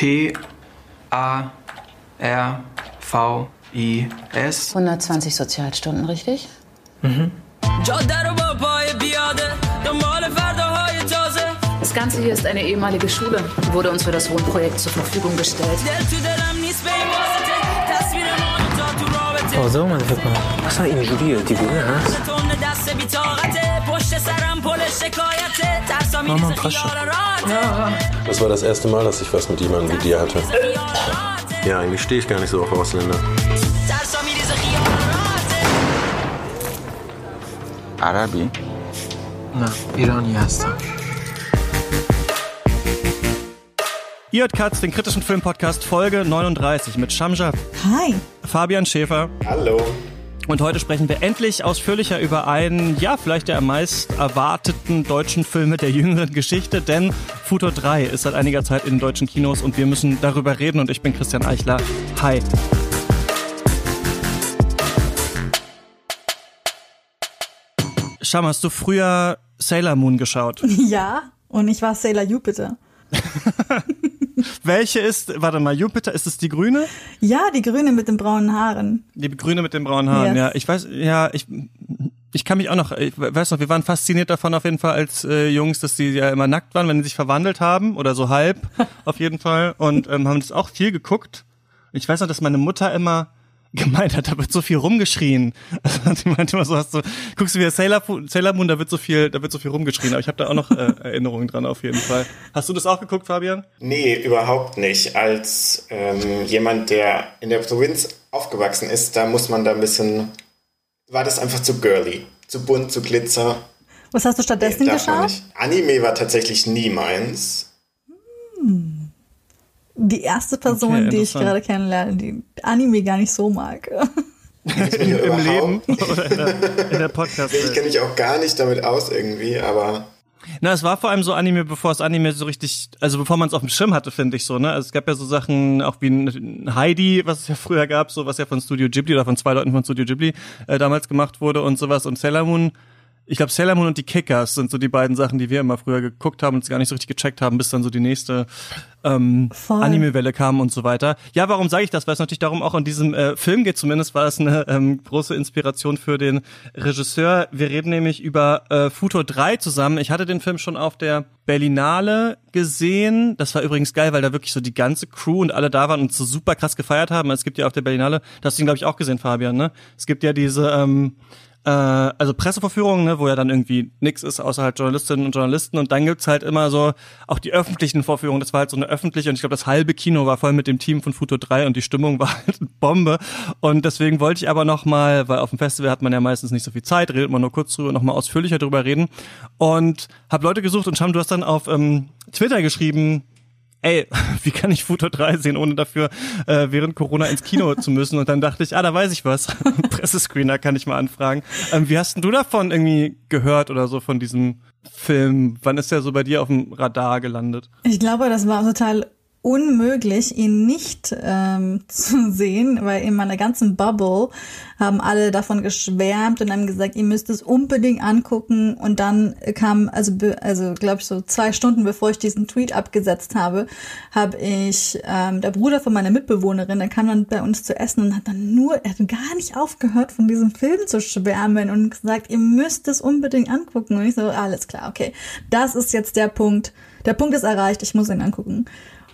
P A R V I S. 120 Sozialstunden, richtig? Mhm. Das Ganze hier ist eine ehemalige Schule, wurde uns für das Wohnprojekt zur Verfügung gestellt. Oh, so, man, was war Ihnen Julia, die Bühne, ne? Mama und Pascha. Das war das erste Mal, dass ich was mit jemandem wie dir hatte. Ja, eigentlich stehe ich gar nicht so auf Ausländer. Arabi? Na, Irani hast du. Ihr hört Katz, den kritischen Filmpodcast Folge 39 mit Shamja. Hi. Fabian Schäfer. Hallo. Und heute sprechen wir endlich ausführlicher über einen, ja, vielleicht der am meist erwarteten deutschen Filme der jüngeren Geschichte, denn Futur 3 ist seit einiger Zeit in den deutschen Kinos und wir müssen darüber reden und ich bin Christian Eichler. Hi. Sham, hast du früher Sailor Moon geschaut? Ja, und ich war Sailor Jupiter. Welche ist, warte mal, Jupiter, ist es die grüne? Ja, die Grüne mit den braunen Haaren. Die grüne mit den braunen Haaren, Yes. ja. Ich weiß, ja, ich, ich kann mich auch noch, ich weiß noch, wir waren fasziniert davon auf jeden Fall als äh, Jungs, dass die ja immer nackt waren, wenn sie sich verwandelt haben oder so halb, auf jeden Fall. Und ähm, haben das auch viel geguckt. Ich weiß noch, dass meine Mutter immer gemeint hat, da wird so viel rumgeschrien. Also die meinte immer so, hast du, guckst du wieder Sailor, Sailor Moon, da wird so viel, da wird so viel rumgeschrien. Aber ich habe da auch noch äh, Erinnerungen dran auf jeden Fall. Hast du das auch geguckt, Fabian? Nee, überhaupt nicht. Als ähm, jemand, der in der Provinz aufgewachsen ist, da muss man da ein bisschen. War das einfach zu girly. Zu bunt, zu glitzer. Was hast du stattdessen man geschaut? Anime war tatsächlich nie meins. Die erste Person, Okay, die ich gerade kennenlerne, die Anime gar nicht so mag. Im Im Leben oder in der, in der podcast Ich kenne mich auch gar nicht damit aus irgendwie, aber Na, es war vor allem so Anime, bevor es Anime so richtig, also bevor man es auf dem Schirm hatte, finde ich so, ne? Also es gab ja so Sachen, auch wie ein Heidi, was es ja früher gab, so was ja von Studio Ghibli oder von zwei Leuten von Studio Ghibli äh, damals gemacht wurde und sowas. Und Sailor Moon, ich glaube Sailor Moon und die Kickers sind so die beiden Sachen, die wir immer früher geguckt haben und gar nicht so richtig gecheckt haben, bis dann so die nächste ähm. Anime-Welle kam und so weiter. Ja, warum sage ich das? Weil es natürlich darum auch in diesem äh, Film geht. Zumindest war es eine ähm, große Inspiration für den Regisseur. Wir reden nämlich über äh, Futur 3 zusammen. Ich hatte den Film schon auf der Berlinale gesehen. Das war übrigens geil, weil da wirklich so die ganze Crew und alle da waren und so super krass gefeiert haben. Es gibt ja auf der Berlinale, das hast du ihn glaube ich auch gesehen, Fabian, ne? Es gibt ja diese ähm, äh, also Presseverführungen, ne, wo ja dann irgendwie nix ist, außer halt Journalistinnen und Journalisten. Und dann gibt's halt immer so auch die öffentlichen Vorführungen. Das war halt so eine öffentliche und ich glaube, das halbe Kino war voll mit dem Team von Futur 3 und die Stimmung war halt Bombe. Und deswegen wollte ich aber noch mal, weil auf dem Festival hat man ja meistens nicht so viel Zeit, redet man nur kurz drüber, noch mal ausführlicher drüber reden. Und habe Leute gesucht und Scham, du hast dann auf ähm, Twitter geschrieben, ey, wie kann ich Futur 3 sehen, ohne dafür äh, während Corona ins Kino zu müssen? Und dann dachte ich, ah, da weiß ich was. Pressescreener kann ich mal anfragen. Ähm, wie hast denn du davon irgendwie gehört oder so von diesem Film? Wann ist der so bei dir auf dem Radar gelandet? Ich glaube, das war total unmöglich, ihn nicht ähm, zu sehen, weil in meiner ganzen Bubble haben alle davon geschwärmt und haben gesagt, ihr müsst es unbedingt angucken. Und dann kam, also, also glaube ich, so zwei Stunden bevor ich diesen Tweet abgesetzt habe, habe ich ähm, der Bruder von meiner Mitbewohnerin, der kam dann bei uns zu essen und hat dann nur, er hat gar nicht aufgehört, von diesem Film zu schwärmen und gesagt, ihr müsst es unbedingt angucken. Und ich so, alles klar, okay, das ist jetzt der Punkt. Der Punkt ist erreicht, ich muss ihn angucken.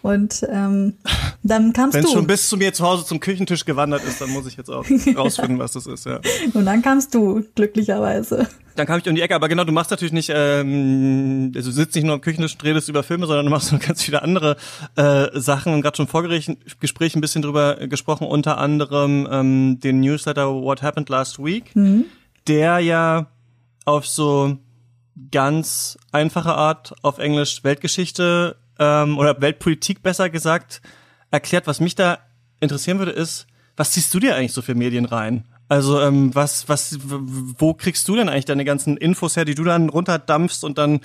Und ähm, dann kamst Wenn es du. schon bis zu mir zu Hause zum Küchentisch gewandert ist, dann muss ich jetzt auch rausfinden, was das ist, ja. und dann kamst du, glücklicherweise. Dann kam ich um die Ecke, aber genau, du machst natürlich nicht, ähm, also du sitzt nicht nur am Küchentisch und redest über Filme, sondern du machst noch ganz viele andere äh, Sachen und gerade schon im Vorgespräch Gespräch ein bisschen drüber gesprochen, unter anderem ähm, den Newsletter What Happened Last Week, der ja auf so ganz einfache Art auf Englisch Weltgeschichte ähm, oder Weltpolitik besser gesagt erklärt. Was mich da interessieren würde, ist, was ziehst du dir eigentlich so für Medien rein? Also ähm, was, was, wo kriegst du denn eigentlich deine ganzen Infos her, die du dann runterdampfst und dann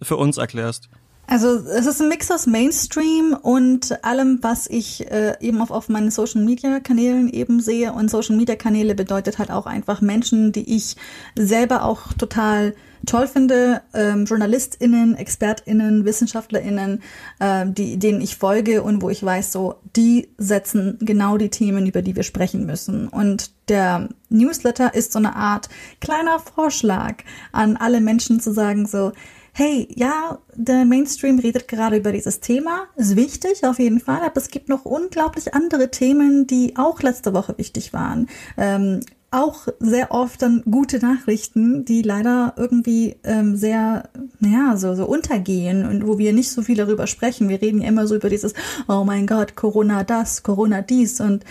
für uns erklärst? Also es ist ein Mix aus Mainstream und allem, was ich äh, eben auf, auf meinen Social-Media-Kanälen eben sehe. Und Social-Media-Kanäle bedeutet halt auch einfach Menschen, die ich selber auch total toll finde, ähm, JournalistInnen, ExpertInnen, WissenschaftlerInnen, äh, die, denen ich folge und wo ich weiß, so, die setzen genau die Themen, über die wir sprechen müssen. Und der Newsletter ist so eine Art kleiner Vorschlag an alle Menschen zu sagen, so, hey, ja, der Mainstream redet gerade über dieses Thema, ist wichtig auf jeden Fall, aber es gibt noch unglaublich andere Themen, die auch letzte Woche wichtig waren. Ähm, auch sehr oft dann gute Nachrichten, die leider irgendwie ähm, sehr, naja, so, so untergehen und wo wir nicht so viel darüber sprechen. Wir reden ja immer so über dieses, oh mein Gott, Corona das, Corona dies und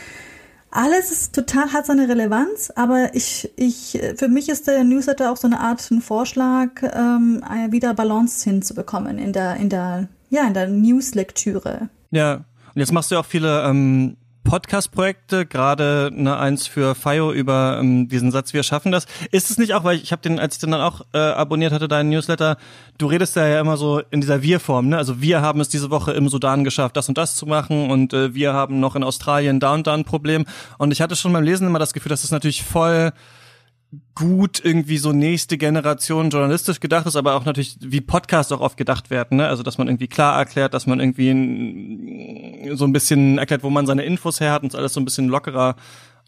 alles ist total, hat seine Relevanz, aber ich, ich, für mich ist der Newsletter auch so eine Art ein Vorschlag, ähm, wieder Balance hinzubekommen in der, in der, ja, in der Newslektüre. Ja. Und jetzt machst du ja auch viele ähm, Podcast-Projekte, gerade eine eins für FIO über ähm, diesen Satz, wir schaffen das. Ist es nicht auch, weil ich, ich habe den, als ich den dann auch äh, abonniert hatte, deinen Newsletter, du redest ja, ja immer so in dieser Wir-Form, ne? Also wir haben es diese Woche im Sudan geschafft, das und das zu machen und äh, wir haben noch in Australien da und da ein Problem. Und ich hatte schon beim Lesen immer das Gefühl, dass das natürlich voll gut irgendwie so nächste Generation journalistisch gedacht ist, aber auch natürlich wie Podcasts auch oft gedacht werden, ne? Also dass man irgendwie klar erklärt, dass man irgendwie ein, so ein bisschen erklärt, wo man seine Infos her hat und alles so ein bisschen lockerer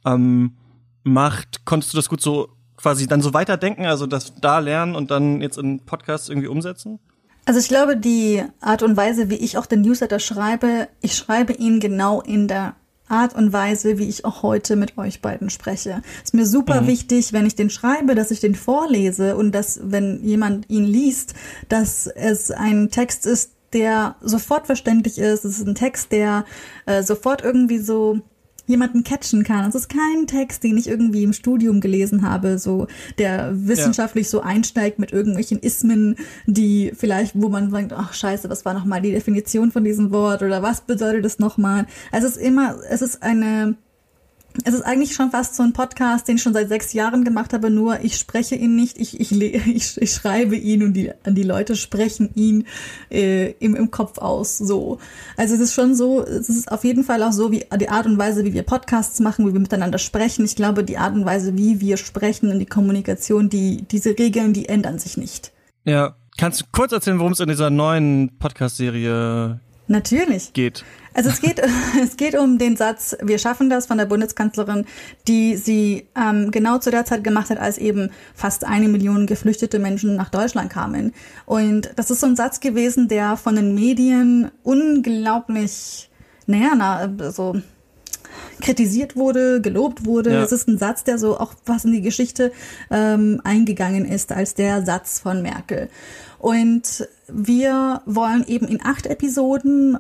ähm, macht. Konntest du das gut so quasi dann so weiterdenken, also das da lernen und dann jetzt in Podcasts irgendwie umsetzen? Also ich glaube, die Art und Weise, wie ich auch den Newsletter schreibe, ich schreibe ihn genau in der Art und Weise, wie ich auch heute mit euch beiden spreche. Ist mir super mhm. wichtig, wenn ich den schreibe, dass ich den vorlese und dass, wenn jemand ihn liest, dass es ein Text ist, der sofort verständlich ist. Es ist ein Text, der äh, sofort irgendwie so jemanden catchen kann. Es ist kein Text, den ich irgendwie im Studium gelesen habe, so der wissenschaftlich ja. so einsteigt mit irgendwelchen Ismen, die vielleicht, wo man sagt, ach scheiße, was war nochmal die Definition von diesem Wort oder was bedeutet das nochmal? Also es ist immer, es ist eine es ist eigentlich schon fast so ein Podcast, den ich schon seit sechs Jahren gemacht habe, nur ich spreche ihn nicht, ich, ich, ich, ich schreibe ihn und die, die Leute sprechen ihn äh, im, im Kopf aus. So. Also es ist schon so, es ist auf jeden Fall auch so, wie die Art und Weise, wie wir Podcasts machen, wie wir miteinander sprechen. Ich glaube, die Art und Weise, wie wir sprechen und die Kommunikation, die, diese Regeln, die ändern sich nicht. Ja. Kannst du kurz erzählen, worum es in dieser neuen Podcast-Serie Natürlich. geht? Also es geht, es geht um den Satz, wir schaffen das von der Bundeskanzlerin, die sie ähm, genau zu der Zeit gemacht hat, als eben fast eine Million geflüchtete Menschen nach Deutschland kamen. Und das ist so ein Satz gewesen, der von den Medien unglaublich, naja, na, so kritisiert wurde, gelobt wurde. Ja. Es ist ein Satz, der so auch was in die Geschichte ähm, eingegangen ist als der Satz von Merkel. Und wir wollen eben in acht Episoden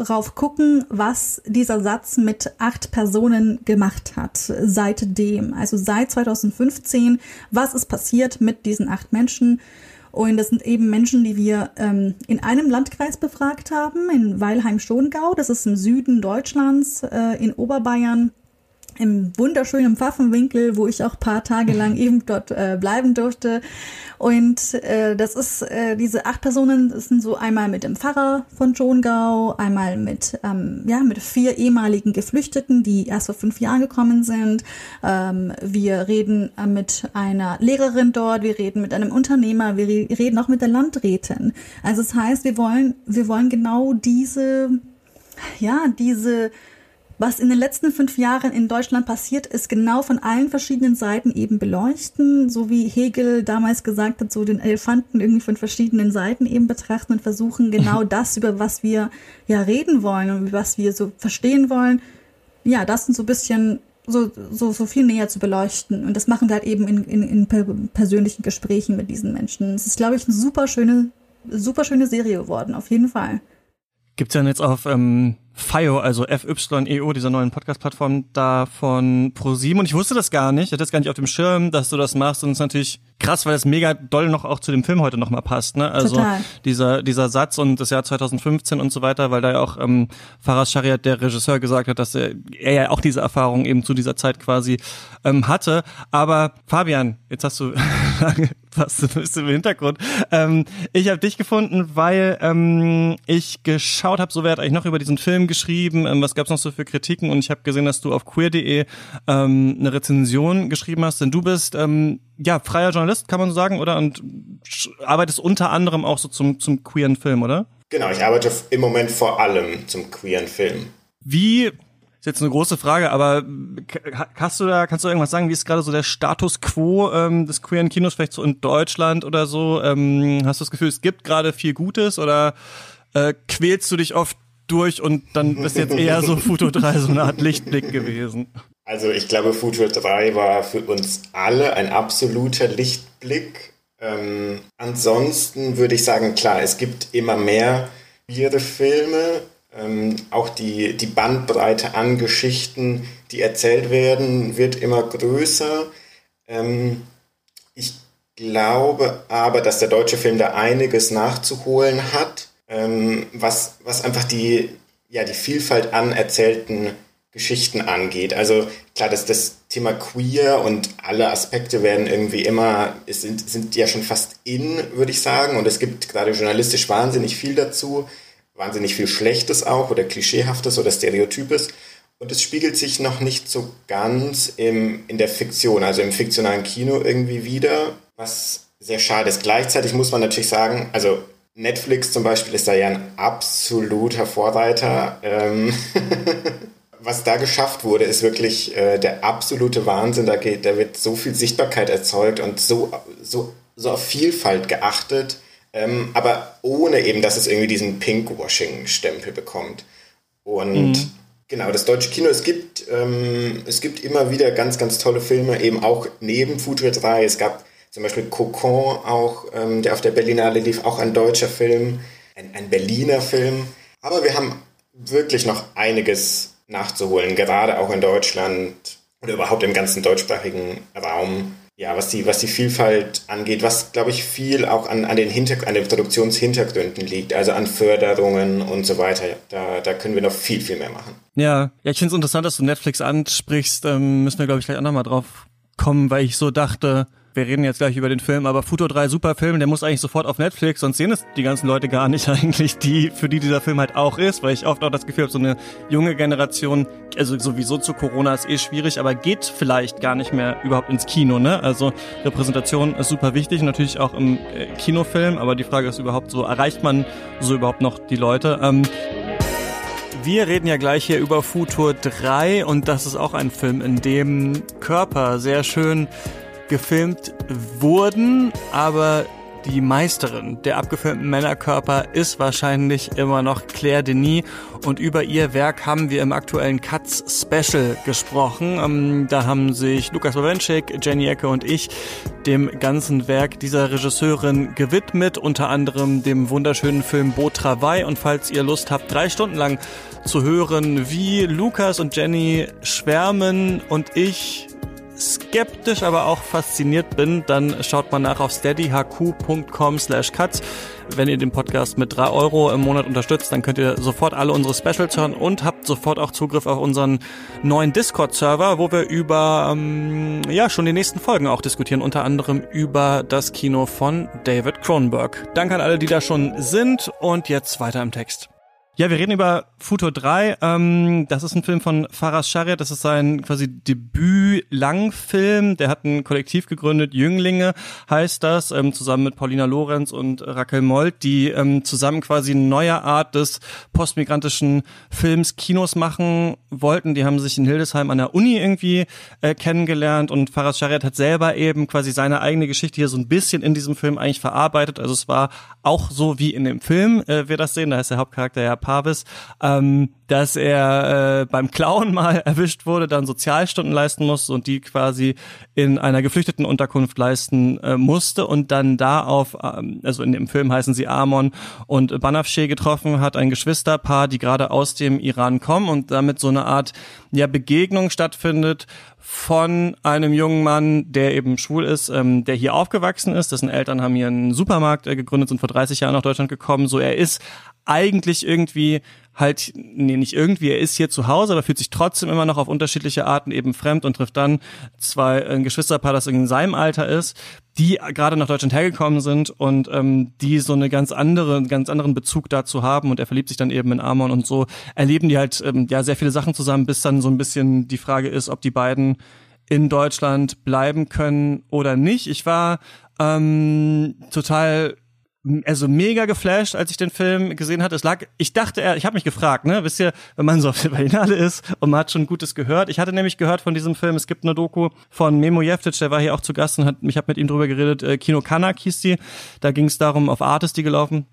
darauf gucken, was dieser Satz mit acht Personen gemacht hat seitdem. Also seit 2015, was ist passiert mit diesen acht Menschen? Und das sind eben Menschen, die wir ähm, in einem Landkreis befragt haben, in Weilheim-Schongau. Das ist im Süden Deutschlands, äh, in Oberbayern im wunderschönen Pfaffenwinkel, wo ich auch paar Tage lang eben dort äh, bleiben durfte. Und äh, das ist, äh, diese acht Personen das sind so einmal mit dem Pfarrer von Schongau, einmal mit, ähm, ja, mit vier ehemaligen Geflüchteten, die erst vor fünf Jahren gekommen sind. Ähm, wir reden äh, mit einer Lehrerin dort, wir reden mit einem Unternehmer, wir re reden auch mit der Landrätin. Also das heißt, wir wollen, wir wollen genau diese, ja, diese was in den letzten fünf Jahren in Deutschland passiert ist, genau von allen verschiedenen Seiten eben beleuchten, so wie Hegel damals gesagt hat, so den Elefanten irgendwie von verschiedenen Seiten eben betrachten und versuchen genau das, über was wir ja reden wollen und was wir so verstehen wollen, ja, das sind so ein bisschen so, so, so viel näher zu beleuchten. Und das machen wir halt eben in, in, in persönlichen Gesprächen mit diesen Menschen. Es ist, glaube ich, eine super schöne, super schöne Serie geworden, auf jeden Fall. Gibt's ja jetzt auf ähm, FIO, also FYEO, dieser neuen Podcast-Plattform da von ProSieben. Und ich wusste das gar nicht. Ich hatte das gar nicht auf dem Schirm, dass du das machst. Und es ist natürlich krass, weil es mega doll noch auch zu dem Film heute nochmal passt. Ne? Also Total. dieser dieser Satz und das Jahr 2015 und so weiter, weil da ja auch ähm, Faras Shariat, der Regisseur, gesagt hat, dass er, er ja auch diese Erfahrung eben zu dieser Zeit quasi ähm, hatte. Aber Fabian, jetzt hast du was ein bisschen im Hintergrund. Ähm, ich habe dich gefunden, weil ähm, ich geschaut habe, so wer hat eigentlich noch über diesen Film geschrieben, ähm, was gab's noch so für Kritiken und ich habe gesehen, dass du auf queer.de ähm, eine Rezension geschrieben hast, denn du bist ähm, ja freier Journalist, kann man so sagen, oder? Und arbeitest unter anderem auch so zum, zum queeren Film, oder? Genau, ich arbeite im Moment vor allem zum queeren Film. Wie ist jetzt eine große Frage, aber hast du da, kannst du irgendwas sagen, wie ist gerade so der Status quo ähm, des queeren Kinos, vielleicht so in Deutschland oder so? Ähm, hast du das Gefühl, es gibt gerade viel Gutes oder äh, quälst du dich oft durch und dann bist jetzt eher so Futo 3 so eine Art Lichtblick gewesen? Also ich glaube, Future 3 war für uns alle ein absoluter Lichtblick. Ähm, ansonsten würde ich sagen, klar, es gibt immer mehr queere Filme. Ähm, auch die, die Bandbreite an Geschichten, die erzählt werden, wird immer größer. Ähm, ich glaube aber, dass der deutsche Film da einiges nachzuholen hat, ähm, was, was einfach die, ja, die Vielfalt an erzählten Geschichten angeht. Also klar, dass das Thema queer und alle Aspekte werden irgendwie immer, es sind, sind ja schon fast in, würde ich sagen. Und es gibt gerade journalistisch wahnsinnig viel dazu, wahnsinnig viel Schlechtes auch oder Klischeehaftes oder Stereotypes. Und es spiegelt sich noch nicht so ganz im, in der Fiktion, also im fiktionalen Kino irgendwie wieder, was sehr schade ist. Gleichzeitig muss man natürlich sagen, also Netflix zum Beispiel ist da ja ein absoluter Vorreiter. Ähm, was da geschafft wurde, ist wirklich äh, der absolute Wahnsinn. Da, geht, da wird so viel Sichtbarkeit erzeugt und so, so, so auf Vielfalt geachtet, ähm, aber ohne eben, dass es irgendwie diesen Pinkwashing-Stempel bekommt. Und Mhm. genau, das deutsche Kino, es gibt, ähm, es gibt immer wieder ganz, ganz tolle Filme, eben auch neben Future 3. Es gab zum Beispiel Cocon auch, ähm, der auf der Berlinale lief, auch ein deutscher Film, ein, ein Berliner Film. Aber wir haben wirklich noch einiges nachzuholen, gerade auch in Deutschland oder überhaupt im ganzen deutschsprachigen Raum. Ja, was die, was die Vielfalt angeht, was, glaube ich, viel auch an, an, den Hinter an den Produktionshintergründen liegt, also an Förderungen und so weiter. Da, da können wir noch viel, viel mehr machen. Ja, ja, ich finde es interessant, dass du Netflix ansprichst. Ähm, müssen wir, glaube ich, gleich auch nochmal drauf kommen, weil ich so dachte, wir reden jetzt gleich über den Film, aber Futo 3 super Film, der muss eigentlich sofort auf Netflix, sonst sehen es die ganzen Leute gar nicht eigentlich, die, für die dieser Film halt auch ist, weil ich oft auch das Gefühl habe, so eine junge Generation, also sowieso zu Corona ist eh schwierig, aber geht vielleicht gar nicht mehr überhaupt ins Kino, ne? Also Repräsentation ist super wichtig, natürlich auch im äh, Kinofilm, aber die Frage ist überhaupt so, erreicht man so überhaupt noch die Leute? Ähm, wir reden ja gleich hier über Futur 3 und das ist auch ein Film, in dem Körper sehr schön gefilmt wurden, aber die Meisterin der abgefilmten Männerkörper ist wahrscheinlich immer noch Claire Denis und über ihr Werk haben wir im aktuellen Cuts Special gesprochen. Ähm, da haben sich Lukas Bawenschik, Jenny Ecke und ich dem ganzen Werk dieser Regisseurin gewidmet, unter anderem dem wunderschönen Film Beau Travail und falls ihr Lust habt, drei Stunden lang zu hören, wie Lukas und Jenny schwärmen und ich skeptisch, aber auch fasziniert bin, dann schaut mal nach auf steadyhq.com slash cuts. Wenn ihr den Podcast mit drei Euro im Monat unterstützt, dann könnt ihr sofort alle unsere Specials hören und habt sofort auch Zugriff auf unseren neuen Discord-Server, wo wir über, ähm, ja, schon die nächsten Folgen auch diskutieren, unter anderem über das Kino von David Cronenberg. Danke an alle, die da schon sind und jetzt weiter im Text. Ja, wir reden über Futur 3. Ähm, das ist ein Film von Faras Shariat. Das ist sein quasi Debüt-Langfilm. Der hat ein Kollektiv gegründet, Jünglinge heißt das, ähm, zusammen mit Paulina Lorenz und Raquel Molt, die ähm, zusammen quasi eine neue Art des postmigrantischen Films Kinos machen wollten. Die haben sich in Hildesheim an der Uni irgendwie äh, kennengelernt und Faras Shariat hat selber eben quasi seine eigene Geschichte hier so ein bisschen in diesem Film eigentlich verarbeitet. Also es war auch so wie in dem Film, äh, wir das sehen. Da ist der Hauptcharakter ja Parvis, ähm, dass er äh, beim Klauen mal erwischt wurde, dann Sozialstunden leisten musste und die quasi in einer geflüchteten Unterkunft leisten äh, musste und dann da auf, ähm, also in dem Film heißen sie Amon und Banafsheh getroffen hat, ein Geschwisterpaar, die gerade aus dem Iran kommen und damit so eine Art ja Begegnung stattfindet von einem jungen Mann, der eben schwul ist, ähm, der hier aufgewachsen ist. Dessen Eltern haben hier einen Supermarkt äh, gegründet, sind vor 30 Jahren nach Deutschland gekommen. So, er ist eigentlich irgendwie halt, nee, nicht irgendwie, er ist hier zu Hause, aber fühlt sich trotzdem immer noch auf unterschiedliche Arten eben fremd und trifft dann zwei ein Geschwisterpaar, das in seinem Alter ist, die gerade nach Deutschland hergekommen sind und ähm, die so eine ganz andere, einen ganz anderen Bezug dazu haben und er verliebt sich dann eben in Amon und so erleben die halt ähm, ja sehr viele Sachen zusammen, bis dann so ein bisschen die Frage ist, ob die beiden in Deutschland bleiben können oder nicht. Ich war ähm, total also mega geflasht, als ich den Film gesehen hatte. Es lag, ich dachte, ich habe mich gefragt, ne, wisst ihr, wenn man so auf der Berlinale ist und man hat schon Gutes gehört. Ich hatte nämlich gehört von diesem Film, es gibt eine Doku von Memo Jeftic, der war hier auch zu Gast und hat, ich habe mit ihm drüber geredet, äh, Kino Kanak hieß die. Da ging es darum, auf Artist die gelaufen.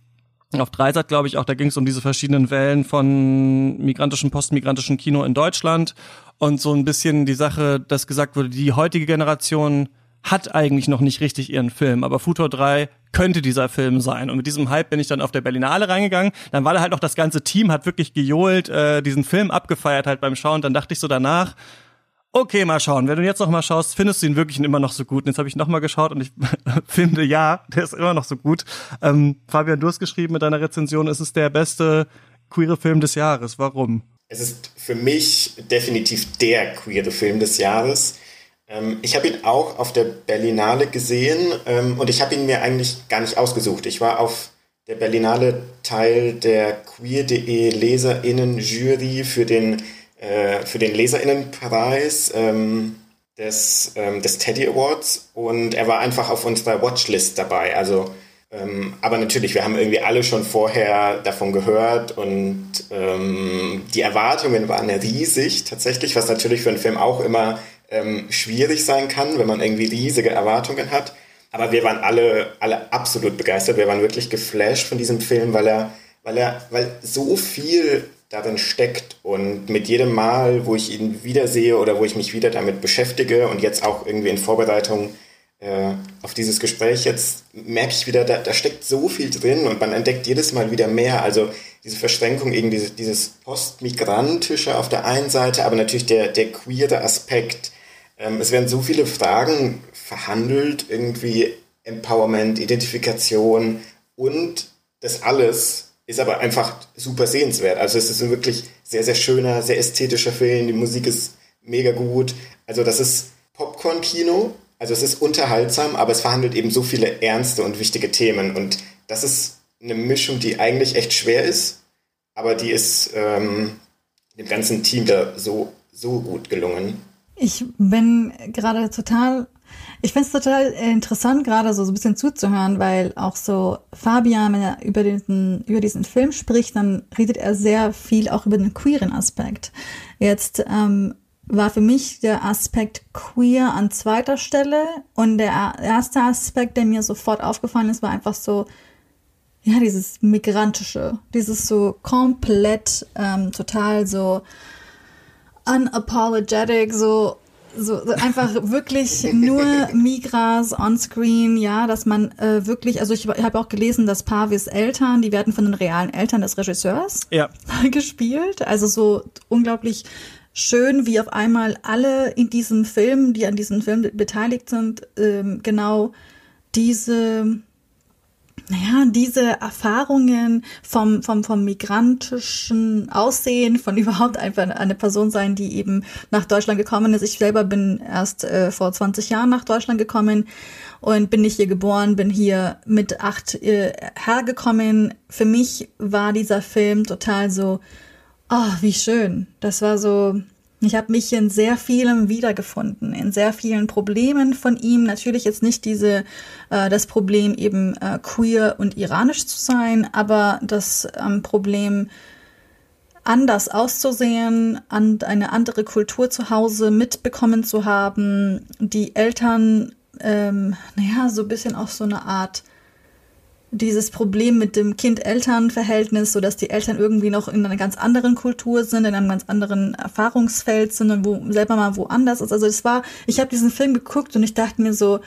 Auf Dreisat, glaube ich, auch, da ging es um diese verschiedenen Wellen von migrantischen, postmigrantischen Kino in Deutschland und so ein bisschen die Sache, dass gesagt wurde, die heutige Generation hat eigentlich noch nicht richtig ihren Film, aber Futur 3 könnte dieser Film sein. Und mit diesem Hype bin ich dann auf der Berlinale reingegangen. Dann war da halt noch das ganze Team, hat wirklich gejohlt, äh, diesen Film abgefeiert halt beim Schauen. Dann dachte ich so danach, okay, mal schauen. Wenn du jetzt noch mal schaust, findest du ihn wirklich immer noch so gut. Und jetzt habe ich noch mal geschaut und ich finde, ja, der ist immer noch so gut. Ähm, Fabian, du hast geschrieben mit deiner Rezension, es ist der beste queere Film des Jahres. Warum? Es ist für mich definitiv der queere Film des Jahres. Ähm, ich habe ihn auch auf der Berlinale gesehen ähm, und ich habe ihn mir eigentlich gar nicht ausgesucht. Ich war auf der Berlinale Teil der queer.de Leserinnen-Jury für den, äh, den Leserinnenpreis ähm, des, ähm, des Teddy Awards und er war einfach auf unserer Watchlist dabei. Also, ähm, aber natürlich, wir haben irgendwie alle schon vorher davon gehört und ähm, die Erwartungen waren riesig tatsächlich, was natürlich für einen Film auch immer ähm, schwierig sein kann, wenn man irgendwie riesige Erwartungen hat. Aber wir waren alle, alle absolut begeistert. Wir waren wirklich geflasht von diesem Film, weil er, weil er, weil so viel darin steckt und mit jedem Mal, wo ich ihn wiedersehe oder wo ich mich wieder damit beschäftige und jetzt auch irgendwie in Vorbereitung äh, auf dieses Gespräch jetzt merke ich wieder, da, da steckt so viel drin und man entdeckt jedes Mal wieder mehr. Also diese Verschränkung, eben diese, dieses Postmigrantische auf der einen Seite, aber natürlich der, der queere Aspekt, ähm, es werden so viele Fragen verhandelt, irgendwie Empowerment, Identifikation und das alles ist aber einfach super sehenswert. Also es ist ein wirklich sehr, sehr schöner, sehr ästhetischer Film. Die Musik ist mega gut. Also das ist Popcorn-Kino. Also es ist unterhaltsam, aber es verhandelt eben so viele ernste und wichtige Themen. Und das ist eine Mischung, die eigentlich echt schwer ist, aber die ist ähm, dem ganzen Team da so, so gut gelungen. Ich bin gerade total, ich finde es total interessant, gerade so, so ein bisschen zuzuhören, weil auch so Fabian, wenn er über diesen, über diesen Film spricht, dann redet er sehr viel auch über den queeren Aspekt. Jetzt ähm, war für mich der Aspekt queer an zweiter Stelle und der erste Aspekt, der mir sofort aufgefallen ist, war einfach so, ja, dieses migrantische, dieses so komplett, ähm, total so, unapologetic, so so, so einfach wirklich nur Migras on-screen, ja, dass man äh, wirklich, also ich habe auch gelesen, dass Pavis Eltern, die werden von den realen Eltern des Regisseurs ja. gespielt, also so unglaublich schön, wie auf einmal alle in diesem Film, die an diesem Film beteiligt sind, ähm, genau diese naja, diese Erfahrungen vom, vom, vom migrantischen Aussehen, von überhaupt einfach eine Person sein, die eben nach Deutschland gekommen ist. Ich selber bin erst äh, vor 20 Jahren nach Deutschland gekommen und bin nicht hier geboren, bin hier mit acht äh, hergekommen. Für mich war dieser Film total so, oh, wie schön. Das war so, ich habe mich in sehr vielem wiedergefunden, in sehr vielen Problemen von ihm. Natürlich jetzt nicht diese äh, das Problem eben äh, queer und iranisch zu sein, aber das ähm, Problem anders auszusehen, an eine andere Kultur zu Hause mitbekommen zu haben, die Eltern, ähm, naja, so ein bisschen auch so eine Art dieses Problem mit dem Kind-Eltern-Verhältnis, so dass die Eltern irgendwie noch in einer ganz anderen Kultur sind, in einem ganz anderen Erfahrungsfeld sind und wo selber mal woanders ist. Also es war, ich habe diesen Film geguckt und ich dachte mir so,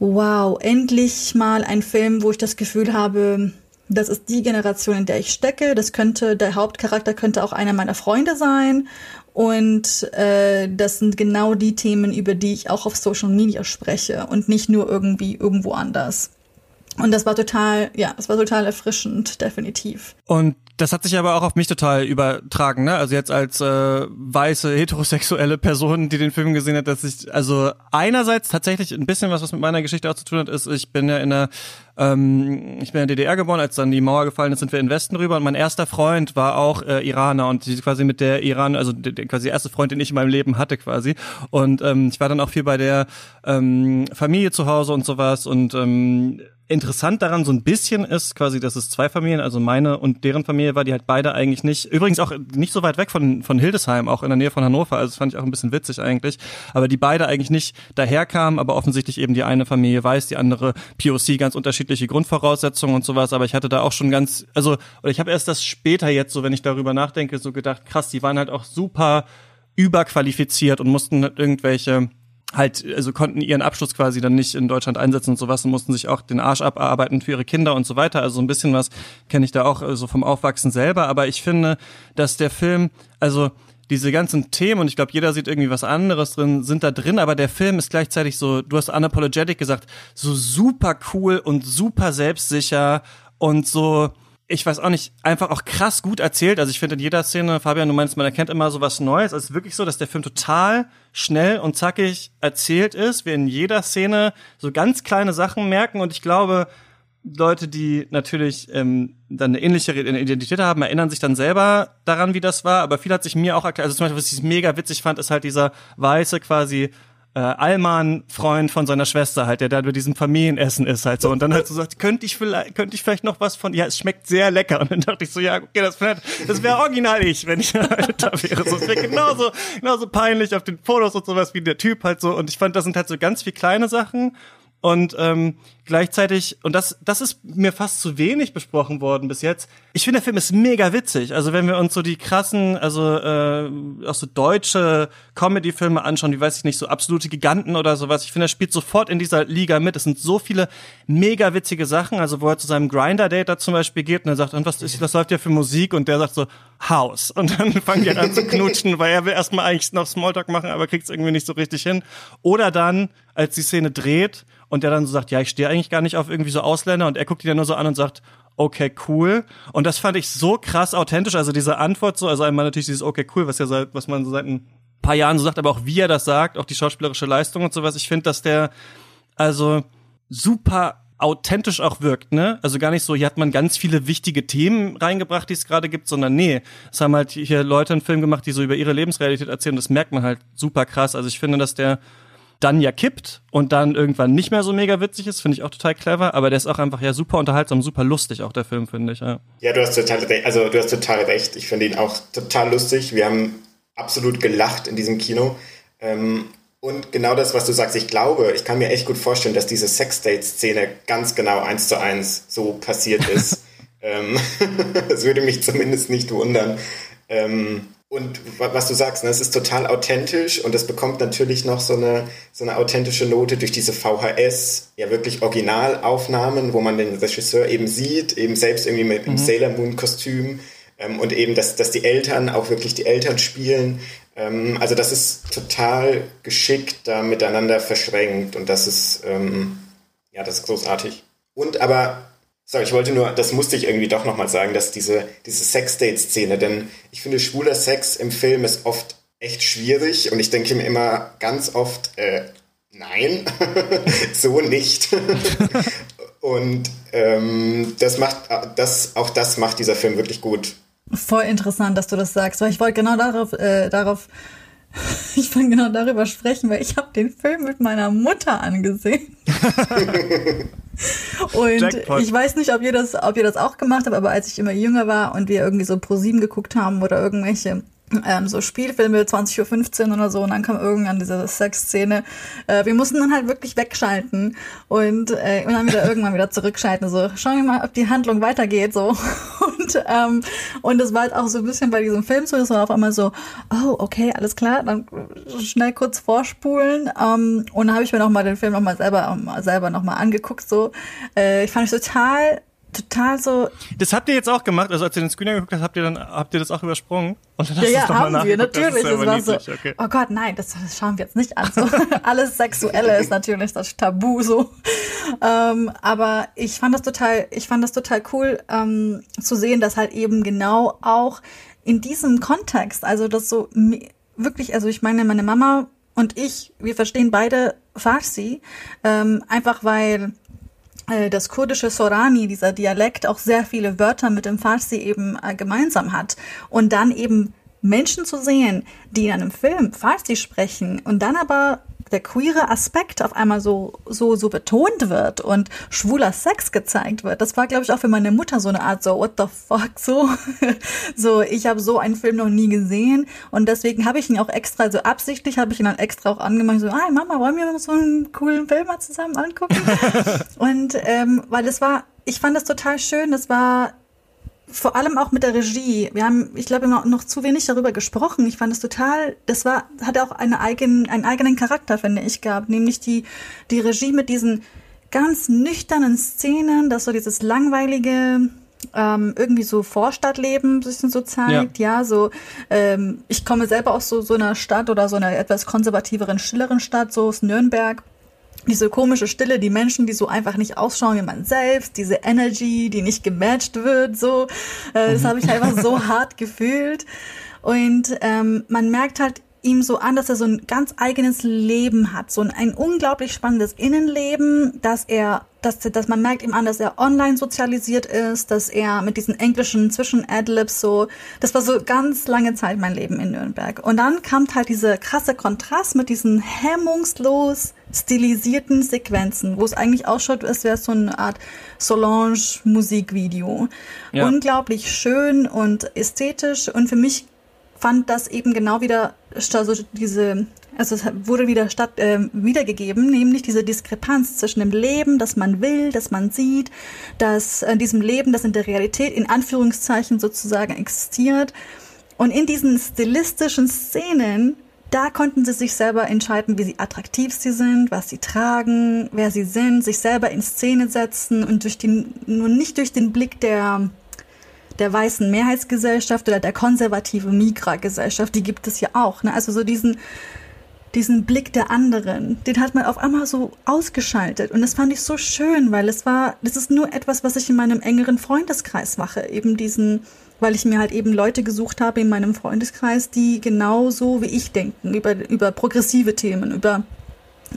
wow, endlich mal ein Film, wo ich das Gefühl habe, das ist die Generation, in der ich stecke. Das könnte, der Hauptcharakter könnte auch einer meiner Freunde sein. Und äh, das sind genau die Themen, über die ich auch auf Social Media spreche und nicht nur irgendwie irgendwo anders. Und das war total, ja, es war total erfrischend, definitiv. Und das hat sich aber auch auf mich total übertragen, ne? Also jetzt als äh, weiße heterosexuelle Person, die den Film gesehen hat, dass ich also einerseits tatsächlich ein bisschen was, was mit meiner Geschichte auch zu tun hat, ist, ich bin ja in der ähm, ich bin in der DDR geboren, als dann die Mauer gefallen ist, sind wir in den Westen rüber und mein erster Freund war auch äh, Iraner und die quasi mit der Iran, also der, der quasi erste Freund, den ich in meinem Leben hatte quasi und ähm, ich war dann auch viel bei der ähm, Familie zu Hause und sowas und ähm, interessant daran so ein bisschen ist quasi, dass es zwei Familien, also meine und deren Familie war, die halt beide eigentlich nicht, übrigens auch nicht so weit weg von, von Hildesheim, auch in der Nähe von Hannover, also das fand ich auch ein bisschen witzig eigentlich, aber die beide eigentlich nicht daherkamen, aber offensichtlich eben die eine Familie weiß, die andere POC, ganz unterschiedliche Grundvoraussetzungen und sowas, aber ich hatte da auch schon ganz, also, oder ich habe erst das später jetzt so, wenn ich darüber nachdenke, so gedacht, krass, die waren halt auch super überqualifiziert und mussten halt irgendwelche halt, also konnten ihren Abschluss quasi dann nicht in Deutschland einsetzen und sowas und mussten sich auch den Arsch abarbeiten für ihre Kinder und so weiter. Also so ein bisschen was kenne ich da auch äh, so vom Aufwachsen selber. Aber ich finde, dass der Film, also diese ganzen Themen, und ich glaube, jeder sieht irgendwie was anderes drin, sind da drin, aber der Film ist gleichzeitig so, du hast Unapologetic gesagt, so super cool und super selbstsicher und so, ich weiß auch nicht, einfach auch krass gut erzählt. Also ich finde in jeder Szene, Fabian, du meinst, man erkennt immer so was Neues. Also es ist wirklich so, dass der Film total schnell und zackig erzählt ist. Wir in jeder Szene so ganz kleine Sachen merken und ich glaube, Leute, die natürlich ähm, dann eine ähnliche Identität haben, erinnern sich dann selber daran, wie das war. Aber viel hat sich mir auch erklärt. Also zum Beispiel, was ich mega witzig fand, ist halt dieser weiße quasi äh, Alman Freund von seiner Schwester halt, der da bei diesem Familienessen ist halt so. Und dann halt so sagt, könnte ich vielleicht könnte ich vielleicht noch was von ja, es schmeckt sehr lecker. Und dann dachte ich so, ja, okay, das wäre das wäre original ich, wenn ich da wäre. So, es wäre genauso genauso peinlich auf den Fotos und sowas wie der Typ halt so. Und ich fand, das sind halt so ganz viel kleine Sachen und ähm, gleichzeitig, und das, das ist mir fast zu wenig besprochen worden bis jetzt. Ich finde, der Film ist mega witzig. Also wenn wir uns so die krassen, also äh, auch so deutsche Comedy-Filme anschauen, wie weiß ich nicht, so absolute Giganten oder sowas, ich finde, er spielt sofort in dieser Liga mit. Es sind so viele mega witzige Sachen. Also wo er zu seinem Grinder-Date da zum Beispiel geht und er sagt, und was ist, was läuft ja für Musik? Und der sagt so, House. Und dann fangen die an zu knutschen, weil er will erstmal eigentlich noch Smalltalk machen, aber kriegt es irgendwie nicht so richtig hin. Oder dann, als die Szene dreht, und der dann so sagt, ja, ich stehe eigentlich gar nicht auf irgendwie so Ausländer und er guckt ihn dann nur so an und sagt, okay, cool. Und das fand ich so krass authentisch, also diese Antwort so, also einmal natürlich dieses okay, cool, was ja seit, was man so seit ein paar Jahren so sagt, aber auch wie er das sagt, auch die schauspielerische Leistung und sowas. Ich finde, dass der also super authentisch auch wirkt, ne? Also gar nicht so, hier hat man ganz viele wichtige Themen reingebracht, die es gerade gibt, sondern nee, es haben halt hier Leute einen Film gemacht, die so über ihre Lebensrealität erzählen, das merkt man halt super krass. Also ich finde, dass der dann ja kippt und dann irgendwann nicht mehr so mega witzig ist, finde ich auch total clever, aber der ist auch einfach ja super unterhaltsam, super lustig auch der Film, finde ich. Ja. ja, du hast total recht, also du hast total recht. Ich finde ihn auch total lustig. Wir haben absolut gelacht in diesem Kino. Ähm, und genau das, was du sagst, ich glaube, ich kann mir echt gut vorstellen, dass diese Sex-Date-Szene ganz genau eins zu eins so passiert ist. ähm, das würde mich zumindest nicht wundern. Ähm, und was du sagst, ne, es ist total authentisch und es bekommt natürlich noch so eine, so eine authentische Note durch diese VHS, ja wirklich Originalaufnahmen, wo man den Regisseur eben sieht, eben selbst irgendwie mit einem mhm. Sailor Moon Kostüm ähm, und eben, dass, dass die Eltern auch wirklich die Eltern spielen. Ähm, also das ist total geschickt da miteinander verschränkt und das ist, ähm, ja, das ist großartig. Und aber Sorry, ich wollte nur, das musste ich irgendwie doch nochmal sagen, dass diese, diese Sex-Date-Szene, denn ich finde, schwuler Sex im Film ist oft echt schwierig und ich denke mir immer ganz oft, äh, nein, so nicht. und ähm, das macht, das, auch das macht dieser Film wirklich gut. Voll interessant, dass du das sagst, weil ich wollte genau darauf, äh, darauf ich wollte genau darüber sprechen, weil ich habe den Film mit meiner Mutter angesehen. Und Jackpot. ich weiß nicht, ob ihr das, ob ihr das auch gemacht habt, aber als ich immer jünger war und wir irgendwie so Pro 7 geguckt haben oder irgendwelche ähm, so Spielfilme 20.15 Uhr oder so und dann kam irgendwann diese Sexszene. Äh, wir mussten dann halt wirklich wegschalten und, äh, und dann wieder irgendwann wieder zurückschalten. So, schauen wir mal, ob die Handlung weitergeht. So. Und, ähm, und das war halt auch so ein bisschen bei diesem Film so, das war auf einmal so, oh, okay, alles klar, dann schnell kurz vorspulen. Ähm, und dann habe ich mir noch mal den Film noch mal selber, selber noch mal angeguckt. So, äh, ich fand es total total so. Das habt ihr jetzt auch gemacht, also als ihr den Screener geguckt habt, habt ihr dann habt ihr das auch übersprungen? Und dann hast ja, ja, haben wir natürlich. Das, das war niedlich. so. Okay. Oh Gott, nein, das, das, schauen wir jetzt nicht an. So, alles Sexuelle ist natürlich das Tabu so. Ähm, aber ich fand das total, ich fand das total cool ähm, zu sehen, dass halt eben genau auch in diesem Kontext, also das so wirklich, also ich meine, meine Mama und ich, wir verstehen beide Farsi, ähm, einfach weil das kurdische Sorani, dieser Dialekt, auch sehr viele Wörter mit dem Farsi eben äh, gemeinsam hat. Und dann eben Menschen zu sehen, die in einem Film Farsi sprechen und dann aber der queere Aspekt auf einmal so, so, so betont wird und schwuler Sex gezeigt wird. Das war, glaube ich, auch für meine Mutter so eine Art so, what the fuck, so. so, ich habe so einen Film noch nie gesehen und deswegen habe ich ihn auch extra, also absichtlich habe ich ihn dann extra auch angemacht, so, ah, Mama, wollen wir so einen coolen Film mal zusammen angucken? und, ähm, weil es war, ich fand das total schön, das war vor allem auch mit der Regie. Wir haben, ich glaube, noch, noch zu wenig darüber gesprochen. Ich fand es total, das war, hat auch eine eigen, einen eigenen Charakter, finde ich, gehabt. Nämlich die, die Regie mit diesen ganz nüchternen Szenen, dass so dieses langweilige, ähm, irgendwie so Vorstadtleben ein bisschen so zeigt, ja, ja so ähm, ich komme selber aus so, so einer Stadt oder so einer etwas konservativeren, stilleren Stadt, so aus Nürnberg diese komische Stille, die Menschen, die so einfach nicht ausschauen wie man selbst, diese Energy, die nicht gematcht wird, so, äh, das habe ich einfach so hart gefühlt. Und ähm, man merkt halt ihm so an, dass er so ein ganz eigenes Leben hat, so ein, ein unglaublich spannendes Innenleben, dass er, dass, dass man merkt ihm an, dass er online sozialisiert ist, dass er mit diesen englischen Zwischen-Adlibs so, das war so ganz lange Zeit mein Leben in Nürnberg. Und dann kam halt dieser krasse Kontrast mit diesen hemmungslos stilisierten Sequenzen, wo es eigentlich ausschaut, als wäre es so eine Art Solange-Musikvideo. Ja. Unglaublich schön und ästhetisch und für mich fand das eben genau wieder also diese also es wurde wieder statt äh, wiedergegeben, nämlich diese Diskrepanz zwischen dem Leben, das man will, das man sieht, das in äh, diesem Leben, das in der Realität in Anführungszeichen sozusagen existiert. Und in diesen stilistischen Szenen da konnten sie sich selber entscheiden, wie sie attraktiv sie sind, was sie tragen, wer sie sind, sich selber in Szene setzen und durch den, nur nicht durch den Blick der, der weißen Mehrheitsgesellschaft oder der konservative Migra-Gesellschaft, die gibt es ja auch. Ne? Also so diesen, diesen Blick der anderen, den hat man auf einmal so ausgeschaltet. Und das fand ich so schön, weil es war, das ist nur etwas, was ich in meinem engeren Freundeskreis mache. Eben diesen, weil ich mir halt eben Leute gesucht habe in meinem Freundeskreis, die genauso wie ich denken, über, über progressive Themen, über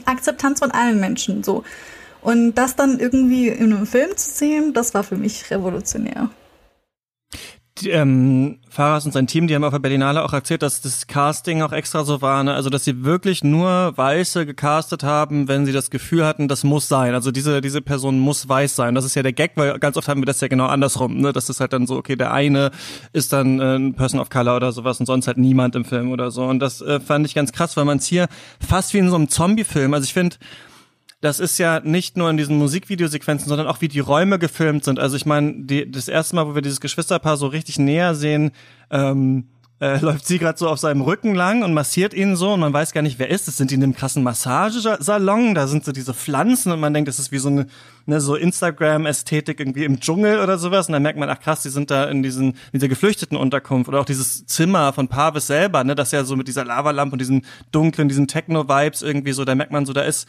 Akzeptanz von allen Menschen, so. Und das dann irgendwie in einem Film zu sehen, das war für mich revolutionär die, ähm, Faras und sein Team, die haben auf der Berlinale auch erzählt, dass das Casting auch extra so war, ne? also dass sie wirklich nur Weiße gecastet haben, wenn sie das Gefühl hatten, das muss sein. Also diese diese Person muss weiß sein. Das ist ja der Gag, weil ganz oft haben wir das ja genau andersrum. Ne? Das ist halt dann so, okay, der eine ist dann äh, ein Person of Color oder sowas und sonst halt niemand im Film oder so. Und das äh, fand ich ganz krass, weil man es hier fast wie in so einem Zombie-Film. Also ich finde das ist ja nicht nur in diesen Musikvideosequenzen, sondern auch wie die Räume gefilmt sind. Also ich meine, das erste Mal, wo wir dieses Geschwisterpaar so richtig näher sehen, ähm, äh, läuft sie gerade so auf seinem Rücken lang und massiert ihn so und man weiß gar nicht, wer ist. Das sind die in einem krassen Massagesalon, da sind so diese Pflanzen und man denkt, das ist wie so eine ne, so Instagram-Ästhetik irgendwie im Dschungel oder sowas und dann merkt man, ach krass, die sind da in diesen in dieser geflüchteten Unterkunft oder auch dieses Zimmer von Pavis selber, ne, das ja so mit dieser Lavalampe und diesen dunklen, diesen Techno-Vibes irgendwie so, da merkt man so, da ist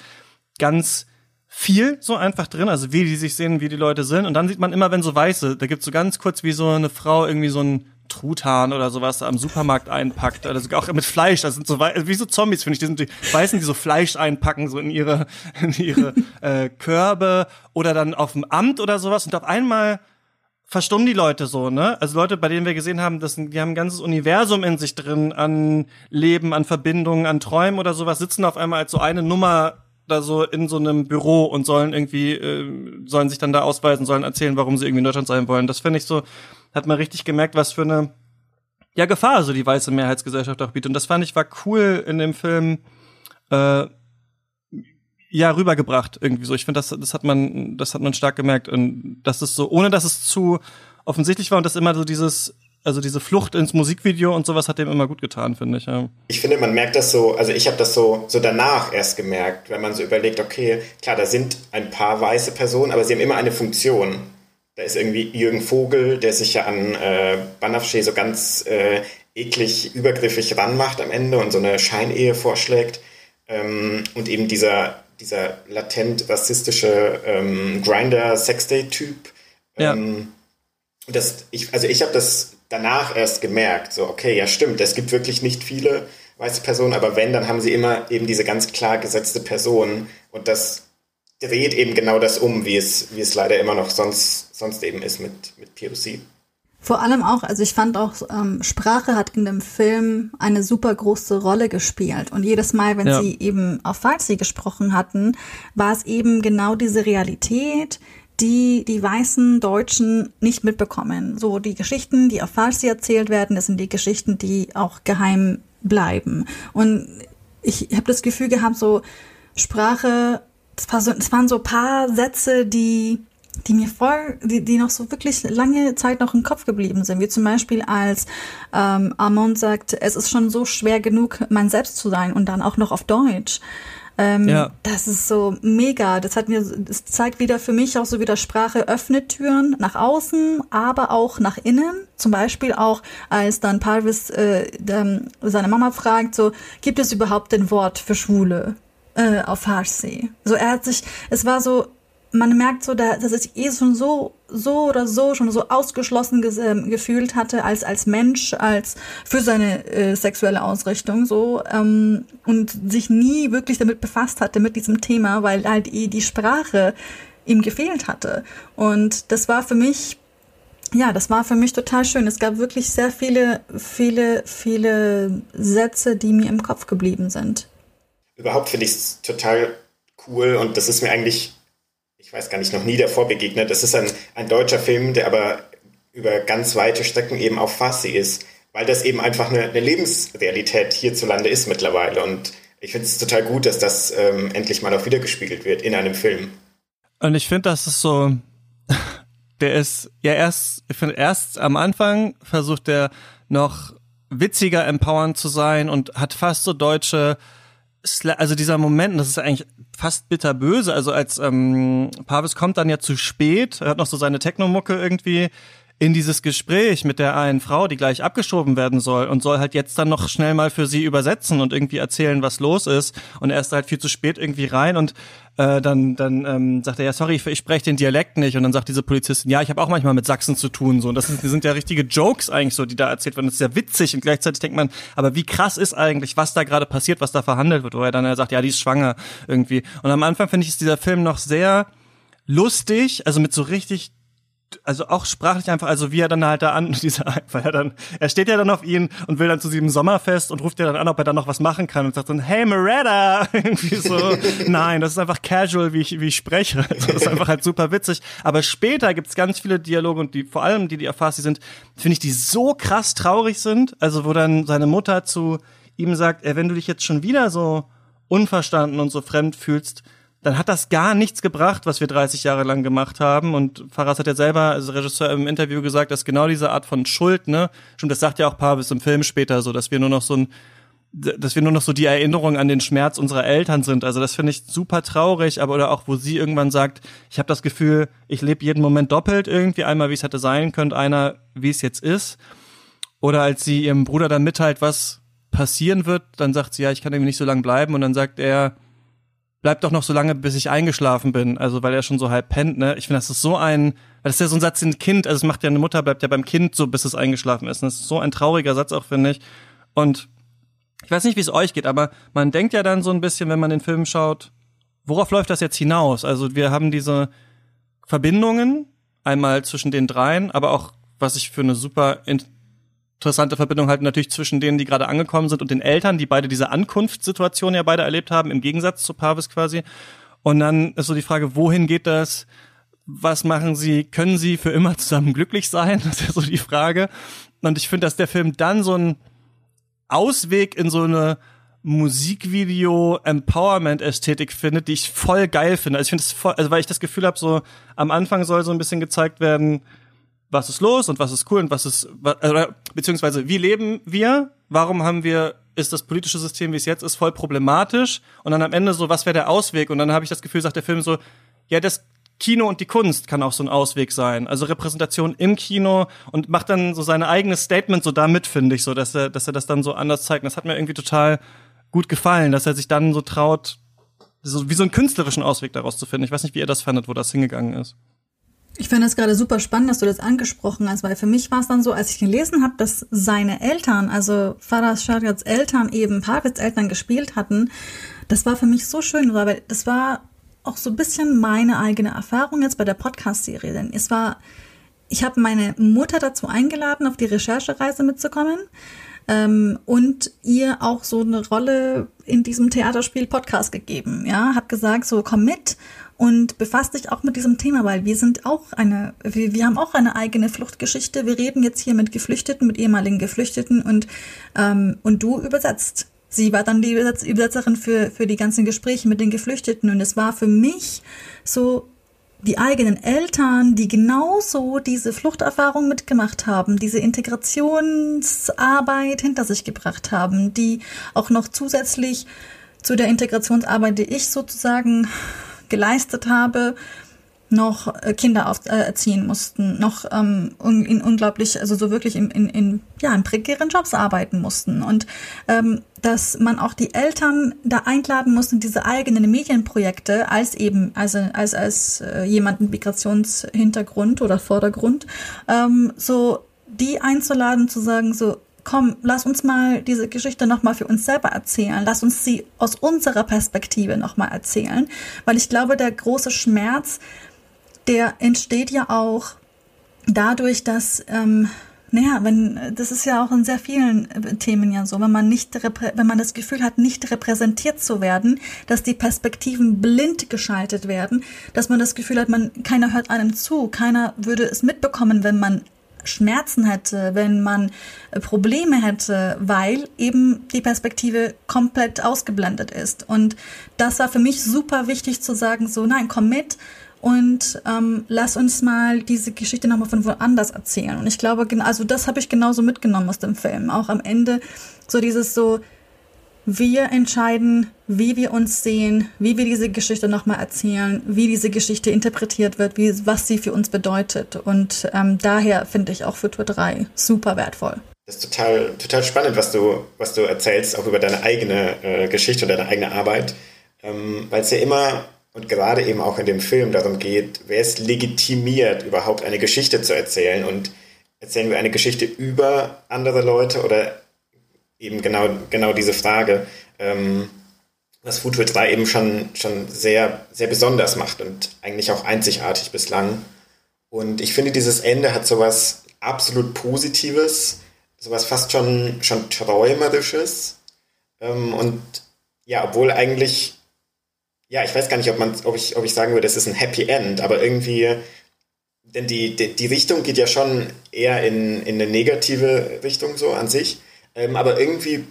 ganz viel so einfach drin, also wie die sich sehen, wie die Leute sind. Und dann sieht man immer, wenn so weiße, da gibt's so ganz kurz wie so eine Frau irgendwie so ein Truthahn oder sowas am Supermarkt einpackt, oder sogar auch mit Fleisch, das sind so wie so Zombies, finde ich, die sind die Weißen, die so Fleisch einpacken, so in ihre, in ihre äh, Körbe oder dann auf dem Amt oder sowas und auf einmal verstummen die Leute so, ne? Also Leute, bei denen wir gesehen haben, das die haben ein ganzes Universum in sich drin an Leben, an Verbindungen, an Träumen oder sowas, sitzen auf einmal als so eine Nummer da so in so einem Büro und sollen irgendwie, äh, sollen sich dann da ausweisen, sollen erzählen, warum sie irgendwie in Deutschland sein wollen. Das finde ich so, hat man richtig gemerkt, was für eine ja Gefahr so die weiße Mehrheitsgesellschaft auch bietet. Und das fand ich war cool in dem Film. Äh, ja rübergebracht irgendwie so. Ich finde, das, das hat man, das hat man stark gemerkt und das ist so, ohne dass es zu offensichtlich war und das immer so dieses, also diese Flucht ins Musikvideo und sowas hat dem immer gut getan, finde ich. Ja. Ich finde, man merkt das so, also ich habe das so, so danach erst gemerkt, wenn man so überlegt, okay, klar, da sind ein paar weiße Personen, aber sie haben immer eine Funktion. Da ist irgendwie Jürgen Vogel, der sich ja an äh, Banafsche so ganz äh, eklig, übergriffig ranmacht am Ende und so eine Scheinehe vorschlägt. Ähm, und eben dieser, dieser latent rassistische ähm, Grinder-Sexday-Typ. Ja. Ähm, das, ich, also ich habe das danach erst gemerkt, so, okay, ja stimmt, es gibt wirklich nicht viele weiße Personen, aber wenn, dann haben sie immer eben diese ganz klar gesetzte Person und das dreht eben genau das um, wie es, wie es leider immer noch sonst, sonst eben ist mit, mit POC. Vor allem auch, also ich fand auch, ähm, Sprache hat in dem Film eine super große Rolle gespielt. Und jedes Mal, wenn Ja. sie eben auf Farsi gesprochen hatten, war es eben genau diese Realität, die die weißen Deutschen nicht mitbekommen. So die Geschichten, die auf Farsi erzählt werden, das sind die Geschichten, die auch geheim bleiben. Und ich habe das Gefühl gehabt, so Sprache, es war so, waren so paar Sätze, die die mir voll, die, die noch so wirklich lange Zeit noch im Kopf geblieben sind. Wie zum Beispiel als ähm, Armand sagt, es ist schon so schwer genug, man selbst zu sein und dann auch noch auf Deutsch. Ähm, Ja. Das ist so mega. Das hat mir, das zeigt wieder für mich auch so wieder Sprache öffnet Türen nach außen, aber auch nach innen. Zum Beispiel auch, als dann Parvis äh, ähm, seine Mama fragt, so, gibt es überhaupt ein Wort für Schwule äh, auf Farsi? So, er hat sich, es war so, man merkt so, da- dass sich eh schon so, so oder so schon so ausgeschlossen ges ähm, gefühlt hatte als als Mensch, als für seine äh, sexuelle Ausrichtung so ähm, und sich nie wirklich damit befasst hatte mit diesem Thema, weil halt eh die Sprache ihm gefehlt hatte. Und das war für mich ja, das war für mich total schön. Es gab wirklich sehr viele, viele, viele Sätze, die mir im Kopf geblieben sind. Überhaupt finde ich es total cool und das ist mir eigentlich, ich weiß gar nicht, noch nie davor begegnet. Das ist ein, ein deutscher Film, der aber über ganz weite Strecken eben auf Farsi ist, weil das eben einfach eine, eine Lebensrealität hierzulande ist mittlerweile. Und ich finde es total gut, dass das ähm, endlich mal auch wiedergespiegelt wird in einem Film. Und ich finde, das ist so, der ist ja erst, ich finde erst am Anfang versucht er noch witziger empowernd zu sein und hat fast so deutsche, also dieser Moment, das ist eigentlich fast bitterböse, also als ähm, Pavis kommt dann ja zu spät, er hat noch so seine Technomucke irgendwie in dieses Gespräch mit der einen Frau, die gleich abgeschoben werden soll und soll halt jetzt dann noch schnell mal für sie übersetzen und irgendwie erzählen, was los ist. Und er ist halt viel zu spät irgendwie rein und äh, dann, dann ähm, sagt er, ja, sorry, ich, spreche den Dialekt nicht. Und dann sagt diese Polizistin, ja, ich habe auch manchmal mit Sachsen zu tun. So, und das sind, das sind ja richtige Jokes eigentlich so, die da erzählt werden. Das ist ja witzig und gleichzeitig denkt man, aber wie krass ist eigentlich, was da gerade passiert, was da verhandelt wird, wo er dann er sagt, ja, die ist schwanger irgendwie. Und am Anfang finde ich, ist dieser Film noch sehr lustig, also mit so richtig also auch sprachlich einfach, also wie er dann halt da an, dieser, weil er dann, er steht ja dann auf ihn und will dann zu diesem Sommerfest und ruft ja dann an, ob er dann noch was machen kann und sagt dann, hey Moretta, irgendwie so. Nein, das ist einfach casual, wie ich, wie ich spreche. Also das ist einfach halt super witzig. Aber später gibt's ganz viele Dialoge und die, vor allem die, die auf Farsi sind, finde ich, die so krass traurig sind. Also wo dann seine Mutter zu ihm sagt, ey, wenn du dich jetzt schon wieder so unverstanden und so fremd fühlst, dann hat das gar nichts gebracht, was wir 30 Jahre lang gemacht haben. Und Faras hat ja selber, also Regisseur im Interview gesagt, dass genau diese Art von Schuld, ne, stimmt, das sagt ja auch Pavis im Film später so, dass wir nur noch so ein, dass wir nur noch so die Erinnerung an den Schmerz unserer Eltern sind. Also das finde ich super traurig, aber oder auch, wo sie irgendwann sagt, ich habe das Gefühl, ich lebe jeden Moment doppelt irgendwie, einmal wie es hätte sein können, einer wie es jetzt ist. Oder als sie ihrem Bruder dann mitteilt, was passieren wird, dann sagt sie, ja, ich kann irgendwie nicht so lange bleiben und dann sagt er, bleib doch noch so lange, bis ich eingeschlafen bin. Also weil er schon so halb pennt, ne? Ich finde, das ist so ein, das ist ja so ein Satz, den Kind, also es macht ja eine Mutter, bleibt ja beim Kind so, bis es eingeschlafen ist. Und das ist so ein trauriger Satz auch, finde ich. Und ich weiß nicht, wie es euch geht, aber man denkt ja dann so ein bisschen, wenn man den Film schaut, worauf läuft das jetzt hinaus? Also wir haben diese Verbindungen, einmal zwischen den dreien, aber auch, was ich für eine super interessante Verbindung halt natürlich zwischen denen, die gerade angekommen sind und den Eltern, die beide diese Ankunftssituation ja beide erlebt haben, im Gegensatz zu Pavis quasi. Und dann ist so die Frage, wohin geht das? Was machen sie? Können sie für immer zusammen glücklich sein? Das ist ja so die Frage. Und ich finde, dass der Film dann so ein Ausweg in so eine Musikvideo-Empowerment-Ästhetik findet, die ich voll geil finde. Also ich finde es voll, also weil ich das Gefühl habe, so am Anfang soll so ein bisschen gezeigt werden, was ist los und was ist cool und was ist, äh, beziehungsweise wie leben wir? Warum haben wir, ist das politische System, wie es jetzt ist, voll problematisch? Und dann am Ende so, was wäre der Ausweg? Und dann habe ich das Gefühl, sagt der Film so, ja, das Kino und die Kunst kann auch so ein Ausweg sein. Also Repräsentation im Kino und macht dann so seine eigene Statement so damit, finde ich, so, dass er, dass er das dann so anders zeigt. Und das hat mir irgendwie total gut gefallen, dass er sich dann so traut, so wie so einen künstlerischen Ausweg daraus zu finden. Ich weiß nicht, wie ihr das fandet, wo das hingegangen ist. Ich finde es gerade super spannend, dass du das angesprochen hast, weil für mich war es dann so, als ich gelesen habe, dass seine Eltern, also Faras Shariats Eltern eben Parvits Eltern gespielt hatten, das war für mich so schön, weil das war auch so ein bisschen meine eigene Erfahrung jetzt bei der Podcast-Serie, denn es war, ich habe meine Mutter dazu eingeladen, auf die Recherchereise mitzukommen ähm, und ihr auch so eine Rolle in diesem Theaterspiel Podcast gegeben. Ja, habe gesagt, so komm mit und befasst dich auch mit diesem Thema, weil wir sind auch eine, wir, wir haben auch eine eigene Fluchtgeschichte. Wir reden jetzt hier mit Geflüchteten, mit ehemaligen Geflüchteten und ähm, und du übersetzt. Sie war dann die Übersetzerin für für die ganzen Gespräche mit den Geflüchteten und es war für mich so die eigenen Eltern, die genauso diese Fluchterfahrung mitgemacht haben, diese Integrationsarbeit hinter sich gebracht haben, die auch noch zusätzlich zu der Integrationsarbeit, die ich sozusagen geleistet habe, noch äh, Kinder auf, äh, erziehen mussten, noch ähm, in unglaublich, also so wirklich in, in, in, ja, in prekären Jobs arbeiten mussten. Und ähm, dass man auch die Eltern da einladen muss in diese eigenen Medienprojekte als eben, also als, als äh, jemand mit Migrationshintergrund oder Vordergrund, ähm, so die einzuladen, zu sagen, so, komm, lass uns mal diese Geschichte nochmal für uns selber erzählen. Lass uns sie aus unserer Perspektive nochmal erzählen. Weil ich glaube, der große Schmerz, der entsteht ja auch dadurch, dass, ähm, naja, wenn, das ist ja auch in sehr vielen äh, Themen ja so, wenn man nicht, wenn man das Gefühl hat, nicht repräsentiert zu werden, dass die Perspektiven blind geschaltet werden, dass man das Gefühl hat, man, keiner hört einem zu, keiner würde es mitbekommen, wenn man Schmerzen hätte, wenn man äh, Probleme hätte, weil eben die Perspektive komplett ausgeblendet ist. Und das war für mich super wichtig zu sagen, so nein, komm mit und ähm, lass uns mal diese Geschichte nochmal von woanders erzählen. Und ich glaube, also das habe ich genauso mitgenommen aus dem Film. Auch am Ende so dieses so, wir entscheiden, wie wir uns sehen, wie wir diese Geschichte nochmal erzählen, wie diese Geschichte interpretiert wird, wie, was sie für uns bedeutet. Und ähm, daher finde ich auch Futur 3 super wertvoll. Das ist total, total spannend, was du, was du erzählst, auch über deine eigene äh, Geschichte und deine eigene Arbeit. Ähm, Weil es ja immer und gerade eben auch in dem Film darum geht, wer es legitimiert, überhaupt eine Geschichte zu erzählen. Und erzählen wir eine Geschichte über andere Leute oder eben genau, genau diese Frage, ähm, was Futur 3 eben schon, schon sehr, sehr besonders macht und eigentlich auch einzigartig bislang. Und ich finde, dieses Ende hat sowas absolut Positives, sowas fast schon, schon Träumerisches. Ähm, und ja, obwohl eigentlich, ja, ich weiß gar nicht, ob, man, ob, ich, ob ich sagen würde, es ist ein Happy End, aber irgendwie, denn die, die, die Richtung geht ja schon eher in, in eine negative Richtung so an sich. Ähm, aber irgendwie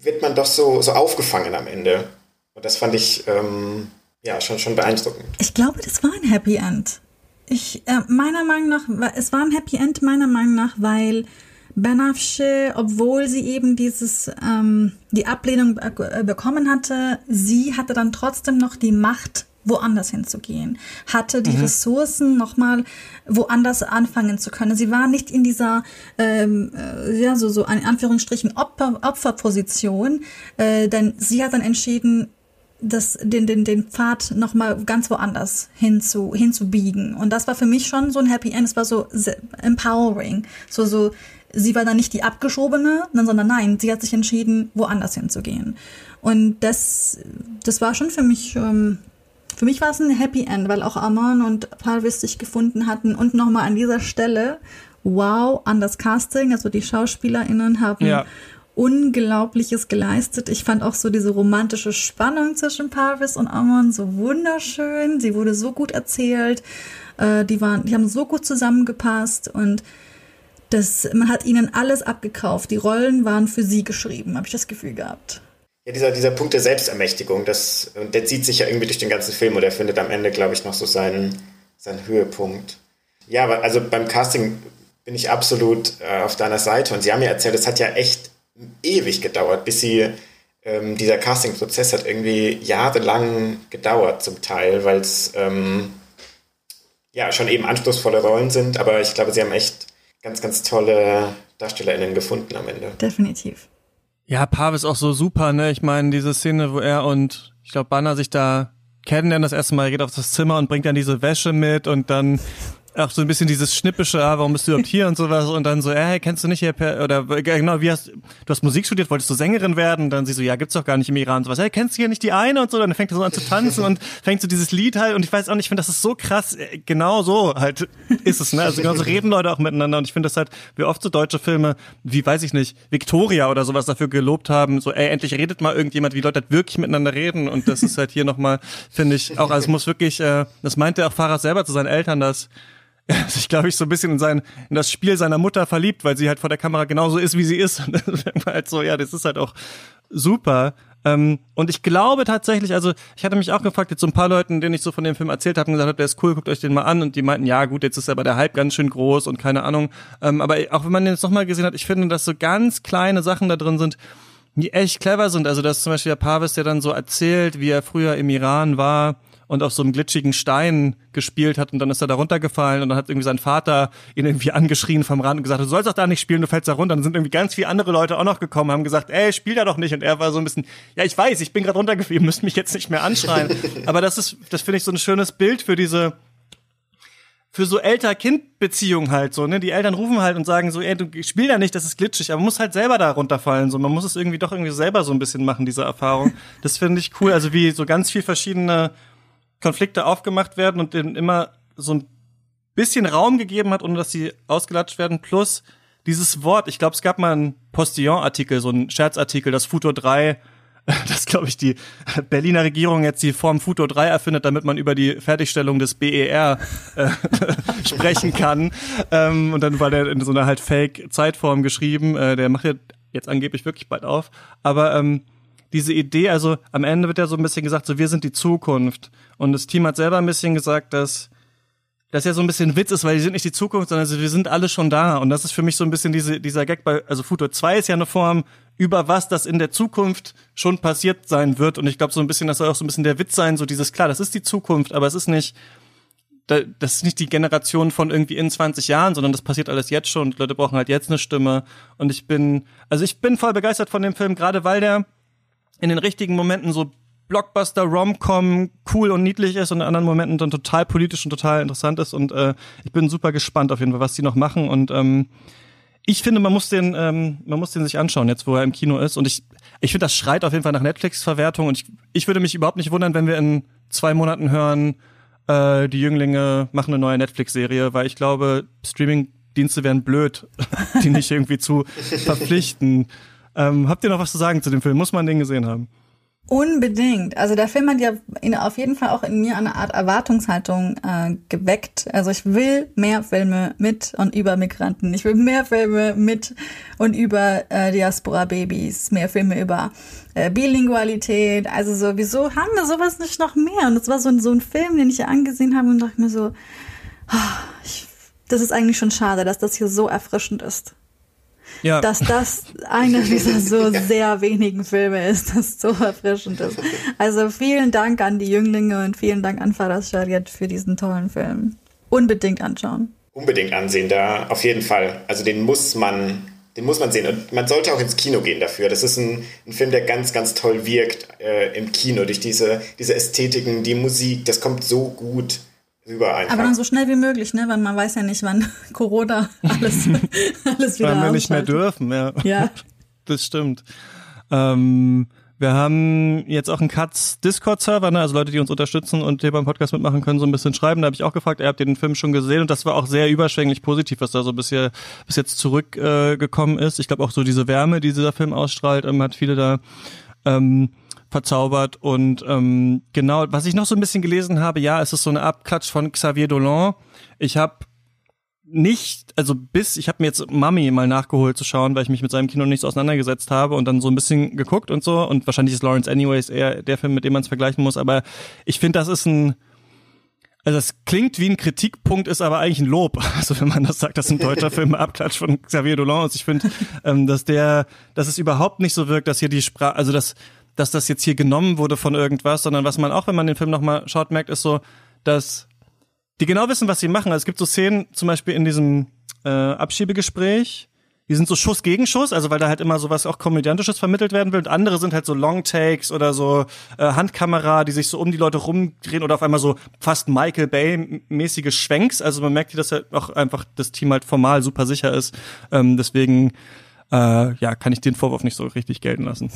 wird man doch so, so aufgefangen am Ende. Und das fand ich ähm, ja schon, schon beeindruckend. Ich glaube, das war ein Happy End. Ich, äh, meiner Meinung nach, es war ein Happy End, meiner Meinung nach, weil Benafshe, obwohl sie eben dieses, ähm, die Ablehnung äh, bekommen hatte, sie hatte dann trotzdem noch die Macht, woanders hinzugehen, hatte die mhm. Ressourcen nochmal woanders anfangen zu können. Sie war nicht in dieser, ähm, äh, ja, so, so in Anführungsstrichen Opfer, Opferposition, äh, denn sie hat dann entschieden, das, den, den, den Pfad nochmal ganz woanders hinzu, hinzubiegen. Und das war für mich schon so ein Happy End. Es war so empowering. So, so, sie war dann nicht die Abgeschobene, sondern nein, sie hat sich entschieden, woanders hinzugehen. Und das, das war schon für mich ähm, für mich war es ein Happy End, weil auch Amon und Parvis sich gefunden hatten. Und nochmal an dieser Stelle, wow, an das Casting, also die SchauspielerInnen haben ja. Unglaubliches geleistet. Ich fand auch so diese romantische Spannung zwischen Parvis und Amon so wunderschön. Sie wurde so gut erzählt. Äh, die waren, die haben so gut zusammengepasst und das, man hat ihnen alles abgekauft. Die Rollen waren für sie geschrieben, habe ich das Gefühl gehabt. Ja, dieser, dieser Punkt der Selbstermächtigung, das, der zieht sich ja irgendwie durch den ganzen Film und er findet am Ende, glaube ich, noch so seinen, seinen Höhepunkt. Ja, aber also beim Casting bin ich absolut äh, auf deiner Seite und Sie haben ja erzählt, es hat ja echt ewig gedauert, bis Sie, ähm, dieser Casting-Prozess hat irgendwie jahrelang gedauert zum Teil, weil es ähm, ja schon eben anspruchsvolle Rollen sind, aber ich glaube, Sie haben echt ganz, ganz tolle DarstellerInnen gefunden am Ende. Definitiv. Ja, Pav ist auch so super, ne? Ich meine, diese Szene, wo er und ich glaube Banner sich da kennenlernen das erste Mal, er geht auf das Zimmer und bringt dann diese Wäsche mit und dann auch so ein bisschen dieses schnippische, ah, warum bist du überhaupt hier und sowas und dann so, hey, kennst du nicht hier per, oder genau, wie hast du hast Musik studiert, wolltest du Sängerin werden? Und dann sie so, ja, gibt's doch gar nicht im Iran und sowas. Hey, kennst du hier nicht die eine und so, dann fängt er so an zu tanzen und fängt so dieses Lied halt und ich weiß auch nicht, ich finde das ist so krass, äh, genau so halt ist es, ne? Also genau so reden Leute auch miteinander und ich finde das halt, wie oft so deutsche Filme, wie weiß ich nicht, Victoria oder sowas dafür gelobt haben, so, ey, endlich redet mal irgendjemand, wie Leute halt wirklich miteinander reden und das ist halt hier nochmal, finde ich, auch, also es muss wirklich, äh, das meinte auch Fahrrad selber zu seinen Eltern, dass er sich, glaube ich, so ein bisschen in sein, in das Spiel seiner Mutter verliebt, weil sie halt vor der Kamera genauso ist, wie sie ist. Und dann halt so, ja, das ist halt auch super. Ähm, und ich glaube tatsächlich, also ich hatte mich auch gefragt, jetzt so ein paar Leuten, denen ich so von dem Film erzählt habe, und gesagt habe, der ist cool, guckt euch den mal an. Und die meinten, ja gut, jetzt ist aber der Hype ganz schön groß und keine Ahnung. Ähm, aber auch wenn man den jetzt nochmal gesehen hat, ich finde, dass so ganz kleine Sachen da drin sind, die echt clever sind. Also dass zum Beispiel der Pavis, der dann so erzählt, wie er früher im Iran war und auf so einem glitschigen Stein gespielt hat und dann ist er da runtergefallen und dann hat irgendwie sein Vater ihn irgendwie angeschrien vom Rand und gesagt, du sollst doch da nicht spielen, du fällst da runter. Und dann sind irgendwie ganz viele andere Leute auch noch gekommen, haben gesagt, ey, spiel da doch nicht. Und er war so ein bisschen, ja, ich weiß, ich bin gerade runtergefallen, ihr müsst mich jetzt nicht mehr anschreien. Aber das ist, das finde ich so ein schönes Bild für diese, für so Elter-Kind-Beziehungen halt so, ne? Die Eltern rufen halt und sagen so, ey, du spiel da nicht, das ist glitschig, aber man muss halt selber da runterfallen, so. Man muss es irgendwie doch irgendwie selber so ein bisschen machen, diese Erfahrung. Das finde ich cool. Also wie so ganz viel verschiedene Konflikte aufgemacht werden und denen immer so ein bisschen Raum gegeben hat, ohne dass sie ausgelatscht werden. Plus dieses Wort, ich glaube, es gab mal einen Postillon-Artikel, so einen Scherzartikel, das Futur 3, das glaube ich die Berliner Regierung jetzt die Form Futur 3 erfindet, damit man über die Fertigstellung des BER äh, sprechen kann. Ähm, und dann war der in so einer halt Fake-Zeitform geschrieben. Äh, der macht ja jetzt angeblich wirklich bald auf. Aber ähm, diese Idee, also am Ende wird ja so ein bisschen gesagt, so wir sind die Zukunft. Und das Team hat selber ein bisschen gesagt, dass das ja so ein bisschen Witz ist, weil die sind nicht die Zukunft, sondern wir sind alle schon da. Und das ist für mich so ein bisschen diese, dieser Gag bei, also Futur 2 ist ja eine Form, über was das in der Zukunft schon passiert sein wird. Und ich glaube so ein bisschen, das soll auch so ein bisschen der Witz sein, so dieses, klar, das ist die Zukunft, aber es ist nicht, das ist nicht die Generation von irgendwie in 20 Jahren, sondern das passiert alles jetzt schon. Und Leute brauchen halt jetzt eine Stimme. Und ich bin, also ich bin voll begeistert von dem Film, gerade weil der in den richtigen Momenten so Blockbuster, Rom-Com cool und niedlich ist und in anderen Momenten dann total politisch und total interessant ist. Und äh, ich bin super gespannt auf jeden Fall, was die noch machen. Und ähm, ich finde, man muss den, ähm, man muss den sich anschauen, jetzt wo er im Kino ist. Und ich, ich finde, das schreit auf jeden Fall nach Netflix-Verwertung. Und ich, ich würde mich überhaupt nicht wundern, wenn wir in zwei Monaten hören, äh, die Jünglinge machen eine neue Netflix-Serie, weil ich glaube, Streaming-Dienste wären blöd, die nicht irgendwie zu verpflichten. Ähm, habt ihr noch was zu sagen zu dem Film? Muss man den gesehen haben? Unbedingt. Also der Film hat ja auf jeden Fall auch in mir eine Art Erwartungshaltung äh, geweckt. Also ich will mehr Filme mit und über Migranten. Ich will mehr Filme mit und über äh, Diaspora-Babys, mehr Filme über äh, Bilingualität. Also so, wieso haben wir sowas nicht noch mehr? Und das war so, so ein Film, den ich ja angesehen habe und dachte mir so, oh, ich, das ist eigentlich schon schade, dass das hier so erfrischend ist ja. dass das einer dieser so sehr wenigen Filme ist, das so erfrischend ist. Also vielen Dank an die Jünglinge und vielen Dank an Faras Shariat für diesen tollen Film. Unbedingt anschauen. Unbedingt ansehen, da auf jeden Fall. Also den muss man, den muss man sehen. Und man sollte auch ins Kino gehen dafür. Das ist ein, ein Film, der ganz, ganz toll wirkt äh, im Kino durch diese, diese Ästhetiken, die Musik. Das kommt so gut einfach. Aber dann so schnell wie möglich, ne? Weil man weiß ja nicht, wann Corona alles, alles wieder Weil wir nicht mehr dürfen, ja. Ja. Das stimmt. Ähm, wir haben jetzt auch einen Katz Discord-Server, ne? also Leute, die uns unterstützen und hier beim Podcast mitmachen können, so ein bisschen schreiben. Da habe ich auch gefragt, ihr habt den Film schon gesehen und das war auch sehr überschwänglich positiv, was da so bisher bis jetzt zurückgekommen äh, ist. Ich glaube auch so diese Wärme, die dieser Film ausstrahlt, ähm, hat viele da ähm, verzaubert. Und ähm, genau, was ich noch so ein bisschen gelesen habe, ja, es ist so eine Abklatsch von Xavier Dolan. Ich habe nicht, also bis, ich habe mir jetzt Mummy mal nachgeholt zu schauen, weil ich mich mit seinem Kino nicht so auseinandergesetzt habe und dann so ein bisschen geguckt und so. Und wahrscheinlich ist Lawrence Anyways eher der Film, mit dem man es vergleichen muss. Aber ich finde, das ist ein, also es klingt wie ein Kritikpunkt, ist aber eigentlich ein Lob. Also wenn man das sagt, dass ein deutscher Film Abklatsch von Xavier Dolan ist. Ich finde, ähm, dass der, dass es überhaupt nicht so wirkt, dass hier die Sprache, also dass, dass das jetzt hier genommen wurde von irgendwas, sondern was man auch, wenn man den Film nochmal schaut, merkt, ist so, dass die genau wissen, was sie machen. Also es gibt so Szenen, zum Beispiel in diesem äh, Abschiebegespräch, die sind so Schuss gegen Schuss, also weil da halt immer sowas auch komödiantisches vermittelt werden will. Und andere sind halt so Long Takes oder so äh, Handkamera, die sich so um die Leute rumdrehen oder auf einmal so fast Michael Bay-mäßige Schwenks. Also man merkt, dass halt auch einfach das Team halt formal super sicher ist. Ähm, deswegen äh, ja, kann ich den Vorwurf nicht so richtig gelten lassen.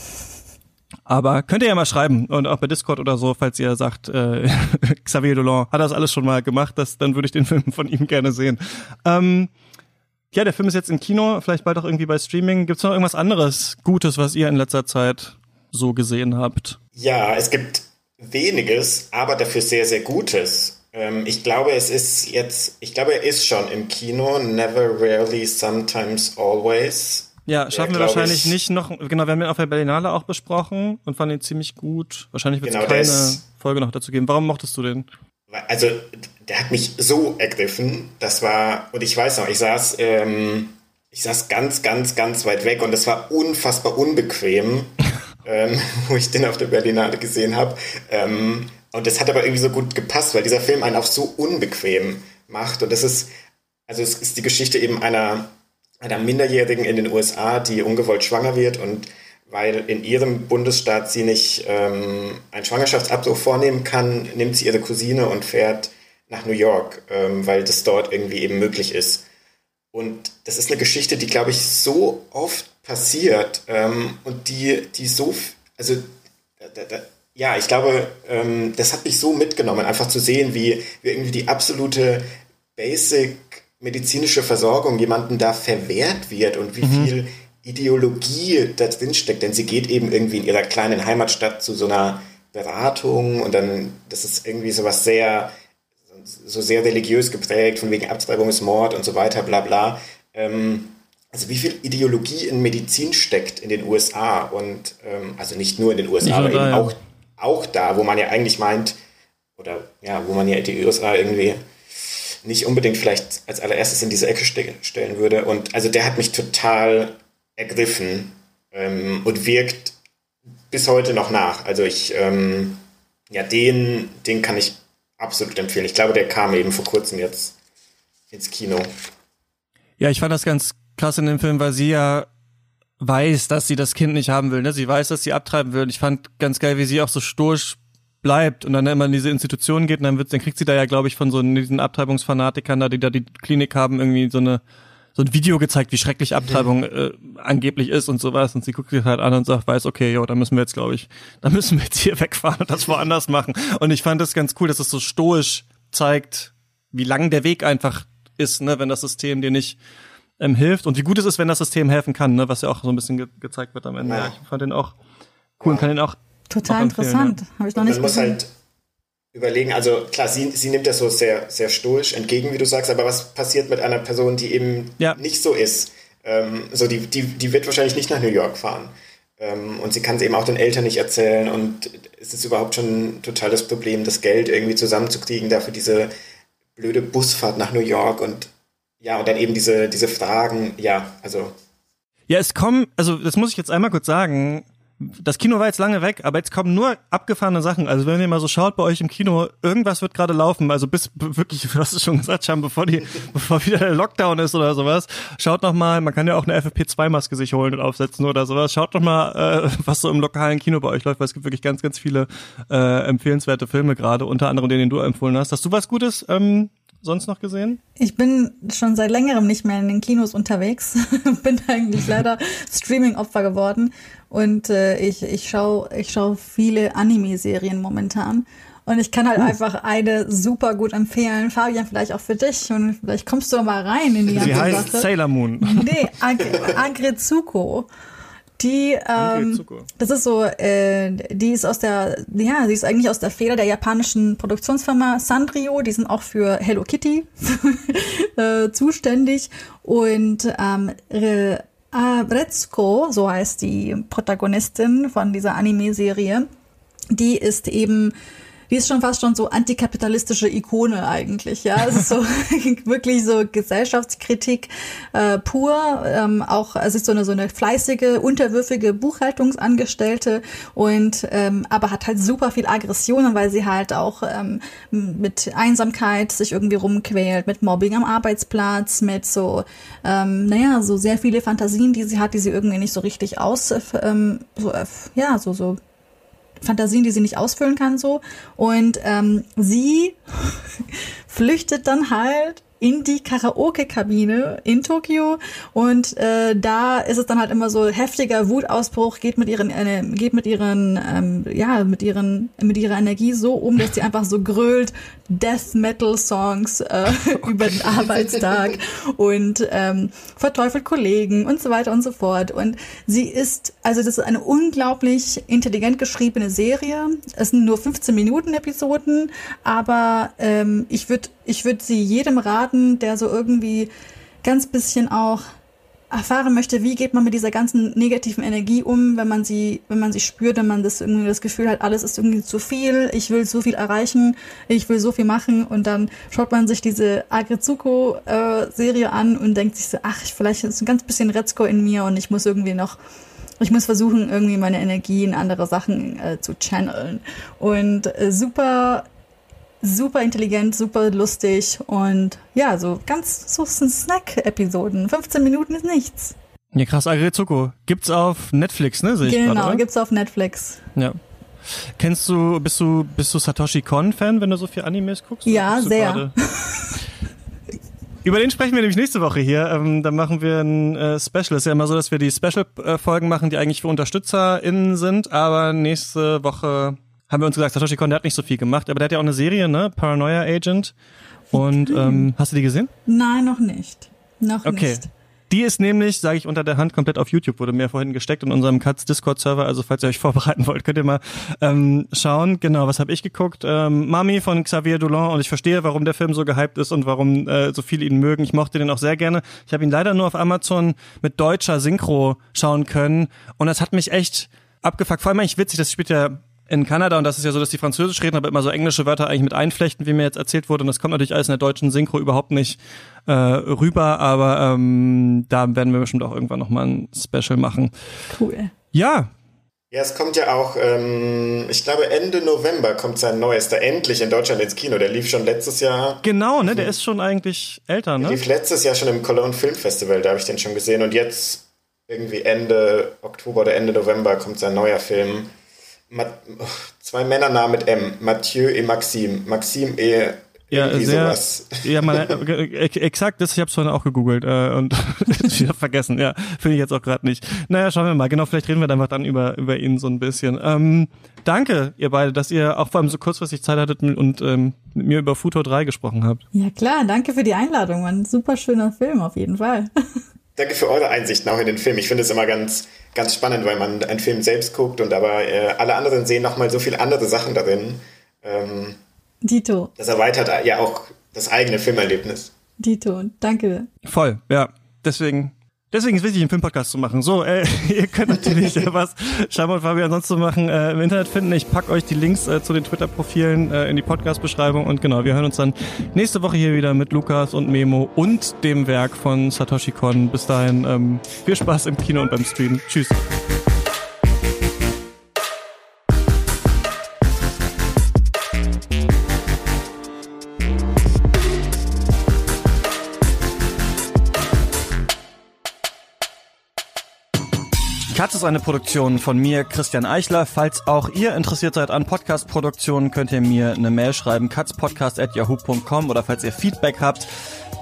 Aber könnt ihr ja mal schreiben und auch bei Discord oder so, falls ihr sagt, äh, Xavier Dolan hat das alles schon mal gemacht, das, dann würde ich den Film von ihm gerne sehen. Ähm, ja, der Film ist jetzt im Kino, vielleicht bald auch irgendwie bei Streaming. Gibt's noch irgendwas anderes Gutes, was ihr in letzter Zeit so gesehen habt? Ja, es gibt weniges, aber dafür sehr, sehr Gutes. Ähm, ich glaube, es ist jetzt, ich glaube, er ist schon im Kino. Never, rarely, sometimes, always ja, schaffen ja, wir wahrscheinlich nicht noch, genau, wir haben ihn auf der Berlinale auch besprochen und fanden ihn ziemlich gut. Wahrscheinlich wird es genau, keine Folge noch dazu geben. Warum mochtest du den? Also, der hat mich so ergriffen, das war, und ich weiß noch, ich saß, ähm, ich saß ganz, ganz, ganz weit weg und es war unfassbar unbequem, ähm, wo ich den auf der Berlinale gesehen habe. Ähm, und das hat aber irgendwie so gut gepasst, weil dieser Film einen auch so unbequem macht. Und das ist, also es ist die Geschichte eben einer einer Minderjährigen in den USA, die ungewollt schwanger wird und weil in ihrem Bundesstaat sie nicht ähm, einen Schwangerschaftsabbruch vornehmen kann, nimmt sie ihre Cousine und fährt nach New York, ähm, weil das dort irgendwie eben möglich ist. Und das ist eine Geschichte, die, glaube ich, so oft passiert ähm, und die, die so, also da, da, ja, ich glaube, ähm, das hat mich so mitgenommen, einfach zu sehen, wie, wie irgendwie die absolute Basic medizinische Versorgung jemandem da verwehrt wird und wie mhm. viel Ideologie da drin steckt. Denn sie geht eben irgendwie in ihrer kleinen Heimatstadt zu so einer Beratung und dann, das ist irgendwie so was sehr, so sehr religiös geprägt, von wegen Abtreibung ist Mord und so weiter, bla bla. Ähm, also wie viel Ideologie in Medizin steckt in den USA und ähm, also nicht nur in den USA, aber eben auch, auch da, wo man ja eigentlich meint, oder ja, wo man ja die USA irgendwie nicht unbedingt vielleicht als allererstes in diese Ecke ste stellen würde. Und also der hat mich total ergriffen ähm, und wirkt bis heute noch nach. Also ich, ähm, ja, den, den kann ich absolut empfehlen. Ich glaube, der kam eben vor kurzem jetzt ins Kino. Ja, ich fand das ganz krass in dem Film, weil sie ja weiß, dass sie das Kind nicht haben will. Ne? Sie weiß, dass sie abtreiben will. Und ich fand ganz geil, wie sie auch so stoisch bleibt und dann immer in diese Institution geht und dann wird, dann kriegt sie da ja, glaube ich, von so diesen Abtreibungsfanatikern da, die da die Klinik haben, irgendwie so eine so ein Video gezeigt, wie schrecklich Abtreibung äh, angeblich ist und sowas. Und sie guckt sich halt an und sagt, weiß, okay, jo, da müssen wir jetzt, glaube ich, da müssen wir jetzt hier wegfahren und das woanders machen. Und ich fand das ganz cool, dass es so stoisch zeigt, wie lang der Weg einfach ist, ne, wenn das System dir nicht ähm, hilft und wie gut es ist, wenn das System helfen kann, ne, was ja auch so ein bisschen ge gezeigt wird am Ende. Ja. Ich fand den auch cool und kann den auch Total interessant. Ja. Habe ich noch nicht Man muss halt überlegen, also klar, sie, sie nimmt das so sehr, sehr stoisch entgegen, wie du sagst, aber was passiert mit einer Person, die eben ja. nicht so ist? Ähm, so die, die, die wird wahrscheinlich nicht nach New York fahren. Ähm, und sie kann es eben auch den Eltern nicht erzählen. Und es ist überhaupt schon total das Problem, das Geld irgendwie zusammenzukriegen, dafür diese blöde Busfahrt nach New York und ja, und dann eben diese, diese Fragen, ja, also. Ja, es kommen, also das muss ich jetzt einmal kurz sagen, das Kino war jetzt lange weg, aber jetzt kommen nur abgefahrene Sachen. Also wenn ihr mal so schaut bei euch im Kino, irgendwas wird gerade laufen. Also bis wirklich, du hast es schon gesagt, Scham, bevor die, bevor wieder der Lockdown ist oder sowas. Schaut noch mal, man kann ja auch eine FFP2-Maske sich holen und aufsetzen oder sowas. Schaut noch mal, äh, was so im lokalen Kino bei euch läuft, weil es gibt wirklich ganz, ganz viele äh, empfehlenswerte Filme gerade, unter anderem den, den du empfohlen hast. Hast du was Gutes ähm, sonst noch gesehen? Ich bin schon seit längerem nicht mehr in den Kinos unterwegs. bin eigentlich leider Streaming-Opfer geworden. Und äh, ich, ich schaue ich schau viele Anime-Serien momentan. Und ich kann halt uh. einfach eine super gut empfehlen. Fabian, vielleicht auch für dich. Und vielleicht kommst du mal rein in die ganze Sie heißt Sache. Sailor Moon. Nee, Ag Agrezuko. Die, ähm, das ist so, äh, die ist aus der, ja, sie ist eigentlich aus der Feder der japanischen Produktionsfirma Sanrio. Die sind auch für Hello Kitty äh, zuständig. Und ähm, Re Retsuko, so heißt die Protagonistin von dieser Anime-Serie, die ist eben die ist schon fast schon so antikapitalistische Ikone eigentlich, ja. Es ist so wirklich so Gesellschaftskritik äh, pur. Ähm, auch es ist so eine so eine fleißige, unterwürfige Buchhaltungsangestellte und ähm, aber hat halt super viel Aggressionen, weil sie halt auch ähm, mit Einsamkeit sich irgendwie rumquält, mit Mobbing am Arbeitsplatz, mit so ähm, naja so sehr viele Fantasien, die sie hat, die sie irgendwie nicht so richtig aus ähm, so ja so so Fantasien, die sie nicht ausfüllen kann, so. Und ähm, sie flüchtet dann halt in die Karaoke-Kabine in Tokio und äh, da ist es dann halt immer so heftiger Wutausbruch, geht mit ihren, äh, geht mit ihren, ähm, ja, mit ihren, mit ihrer Energie so um, dass sie einfach so grölt Death Metal Songs äh, über den Arbeitstag und ähm, verteufelt Kollegen und so weiter und so fort. Und sie ist, also das ist eine unglaublich intelligent geschriebene Serie. Es sind nur 15 Minuten Episoden, aber ähm, ich würde ich würde sie jedem raten, der so irgendwie ganz bisschen auch erfahren möchte, wie geht man mit dieser ganzen negativen Energie um, wenn man sie, wenn man sie spürt, wenn man das irgendwie das Gefühl hat, alles ist irgendwie zu viel, ich will so viel erreichen, ich will so viel machen und dann schaut man sich diese Agrizuko-Serie äh, an und denkt sich so, ach, vielleicht ist ein ganz bisschen Retzko in mir und ich muss irgendwie noch ich muss versuchen, irgendwie meine Energie in andere Sachen äh, zu channeln. Und äh, super super intelligent, super lustig und ja, so ganz so Snack-Episoden. 15 Minuten ist nichts. Ja, krass, Agrizuko. Gibt's auf Netflix, ne? Sehe ich genau, grad, gibt's auf Netflix. Ja. Kennst du, bist du, bist du Satoshi Kon-Fan, wenn du so viel Animes guckst? Ja, sehr. Über den sprechen wir nämlich nächste Woche hier. Ähm, dann machen wir ein äh, Special. Es ist ja immer so, dass wir die Special-Folgen machen, die eigentlich für UnterstützerInnen sind. Aber nächste Woche haben wir uns gesagt, Satoshi Kon, der hat nicht so viel gemacht, aber der hat ja auch eine Serie, ne? Paranoia Agent. Und ähm, hast du die gesehen? Nein, noch nicht. Noch okay. nicht. Die ist nämlich, sage ich unter der Hand, komplett auf YouTube, wurde mir vorhin gesteckt in unserem Katz Discord-Server. Also falls ihr euch vorbereiten wollt, könnt ihr mal ähm, schauen. Genau, was habe ich geguckt? Ähm, Mami von Xavier Dolan und ich verstehe, warum der Film so gehypt ist und warum äh, so viele ihn mögen. Ich mochte den auch sehr gerne. Ich habe ihn leider nur auf Amazon mit deutscher Synchro schauen können und das hat mich echt abgefuckt. Vor allem eigentlich witzig, das spielt ja in Kanada und das ist ja so, dass die Französisch reden, aber immer so englische Wörter eigentlich mit einflechten, wie mir jetzt erzählt wurde. Und das kommt natürlich alles in der deutschen Synchro überhaupt nicht äh, rüber, aber ähm, da werden wir bestimmt auch irgendwann nochmal ein Special machen. Cool. Ja. Ja, es kommt ja auch, ähm, ich glaube Ende November kommt sein neuester endlich in Deutschland ins Kino. Der lief schon letztes Jahr. Genau, ne? Der ist schon eigentlich älter, ne? Der lief letztes Jahr schon im Cologne Film Festival, da habe ich den schon gesehen. Und jetzt irgendwie Ende Oktober oder Ende November kommt sein neuer Film zwei Männernamen mit M, Mathieu et Maxime. Maxime et ja, sehr, sowas. ja, man, äh, äh, exakt das, ich habe es vorhin auch gegoogelt äh, und ich habe vergessen, ja, finde ich jetzt auch gerade nicht. Naja, schauen wir mal, genau, vielleicht reden wir dann einfach dann über, über ihn so ein bisschen. Ähm, danke, ihr beide, dass ihr auch vor allem so kurzfristig Zeit hattet und ähm, mit mir über Futo 3 gesprochen habt. Ja klar, danke für die Einladung, ein super schöner Film auf jeden Fall. Danke für eure Einsichten auch in den Film. Ich finde es immer ganz, ganz spannend, weil man einen Film selbst guckt und aber äh, alle anderen sehen nochmal so viele andere Sachen darin. Ähm, Dito. Das erweitert ja auch das eigene Filmerlebnis. Dito, danke. Voll, ja. Deswegen Deswegen ist wichtig, einen Filmpodcast zu machen. So, äh, ihr könnt natürlich äh, was Schama und Fabian sonst zu machen äh, im Internet finden. Ich pack euch die Links äh, zu den Twitter-Profilen äh, in die Podcast-Beschreibung. Und genau, wir hören uns dann nächste Woche hier wieder mit Lukas und Memo und dem Werk von Satoshi Kon. Bis dahin, ähm, viel Spaß im Kino und beim Stream. Tschüss. Katz ist eine Produktion von mir, Christian Eichler. Falls auch ihr interessiert seid an Podcast-Produktionen, könnt ihr mir eine Mail schreiben, katzpodcast.yahoo.com oder falls ihr Feedback habt,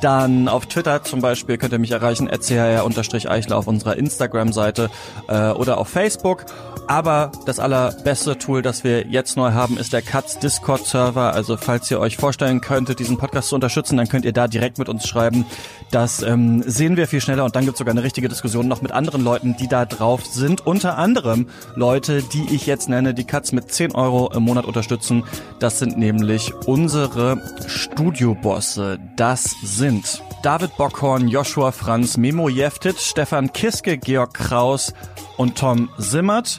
dann auf Twitter zum Beispiel könnt ihr mich erreichen, chr-eichler auf unserer Instagram-Seite äh, oder auf Facebook. Aber das allerbeste Tool, das wir jetzt neu haben, ist der Katz Discord-Server. Also falls ihr euch vorstellen könntet, diesen Podcast zu unterstützen, dann könnt ihr da direkt mit uns schreiben. Das ähm, sehen wir viel schneller und dann gibt es sogar eine richtige Diskussion noch mit anderen Leuten, die da drauf sind unter anderem Leute, die ich jetzt nenne, die Katz mit 10 Euro im Monat unterstützen. Das sind nämlich unsere Studiobosse. Das sind David Bockhorn, Joshua Franz, Memo Jeftit, Stefan Kiske, Georg Kraus und Tom Simmert.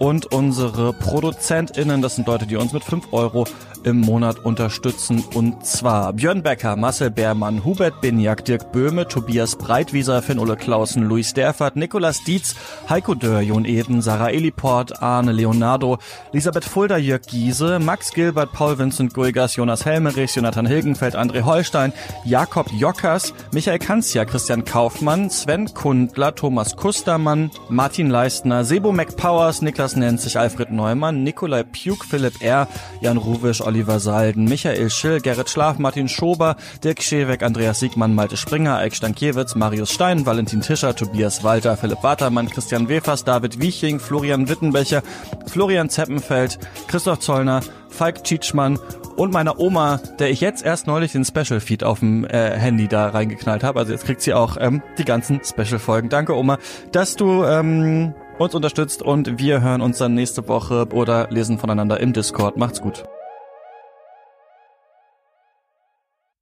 Und unsere ProduzentInnen, das sind Leute, die uns mit 5 Euro im Monat unterstützen. Und zwar Björn Becker, Marcel Beermann, Hubert Binjak, Dirk Böhme, Tobias Breitwieser, Finn-Ole Clausen, Luis Derfert, Nikolas Dietz, Heiko Dörr, Jon Eden, Sarah Eliport, Arne Leonardo, Elisabeth Fulda, Jörg Giese, Max Gilbert, Paul Vincent Guigas, Jonas Helmerich, Jonathan Hilgenfeld, André Holstein, Jakob Jockers, Michael Kanzia, Christian Kaufmann, Sven Kundler, Thomas Kustermann, Martin Leistner, Sebo McPowers, Niklas Nenzig, Alfred Neumann, Nikolai Puk, Philipp R., Jan Ruwisch, Oliver Salden, Michael Schill, Gerrit Schlaf, Martin Schober, Dirk Scheweck, Andreas Siegmann, Malte Springer, Eik Stankiewicz, Marius Stein, Valentin Tischer, Tobias Walter, Philipp Watermann, Christian Wefers, David Wieching, Florian Wittenbecher, Florian Zeppenfeld, Christoph Zollner, Falk Tschitschmann und meiner Oma, der ich jetzt erst neulich den Special Feed auf dem äh, Handy da reingeknallt habe. Also jetzt kriegt sie auch ähm, die ganzen Special Folgen. Danke Oma, dass du ähm, uns unterstützt und wir hören uns dann nächste Woche oder lesen voneinander im Discord. Macht's gut.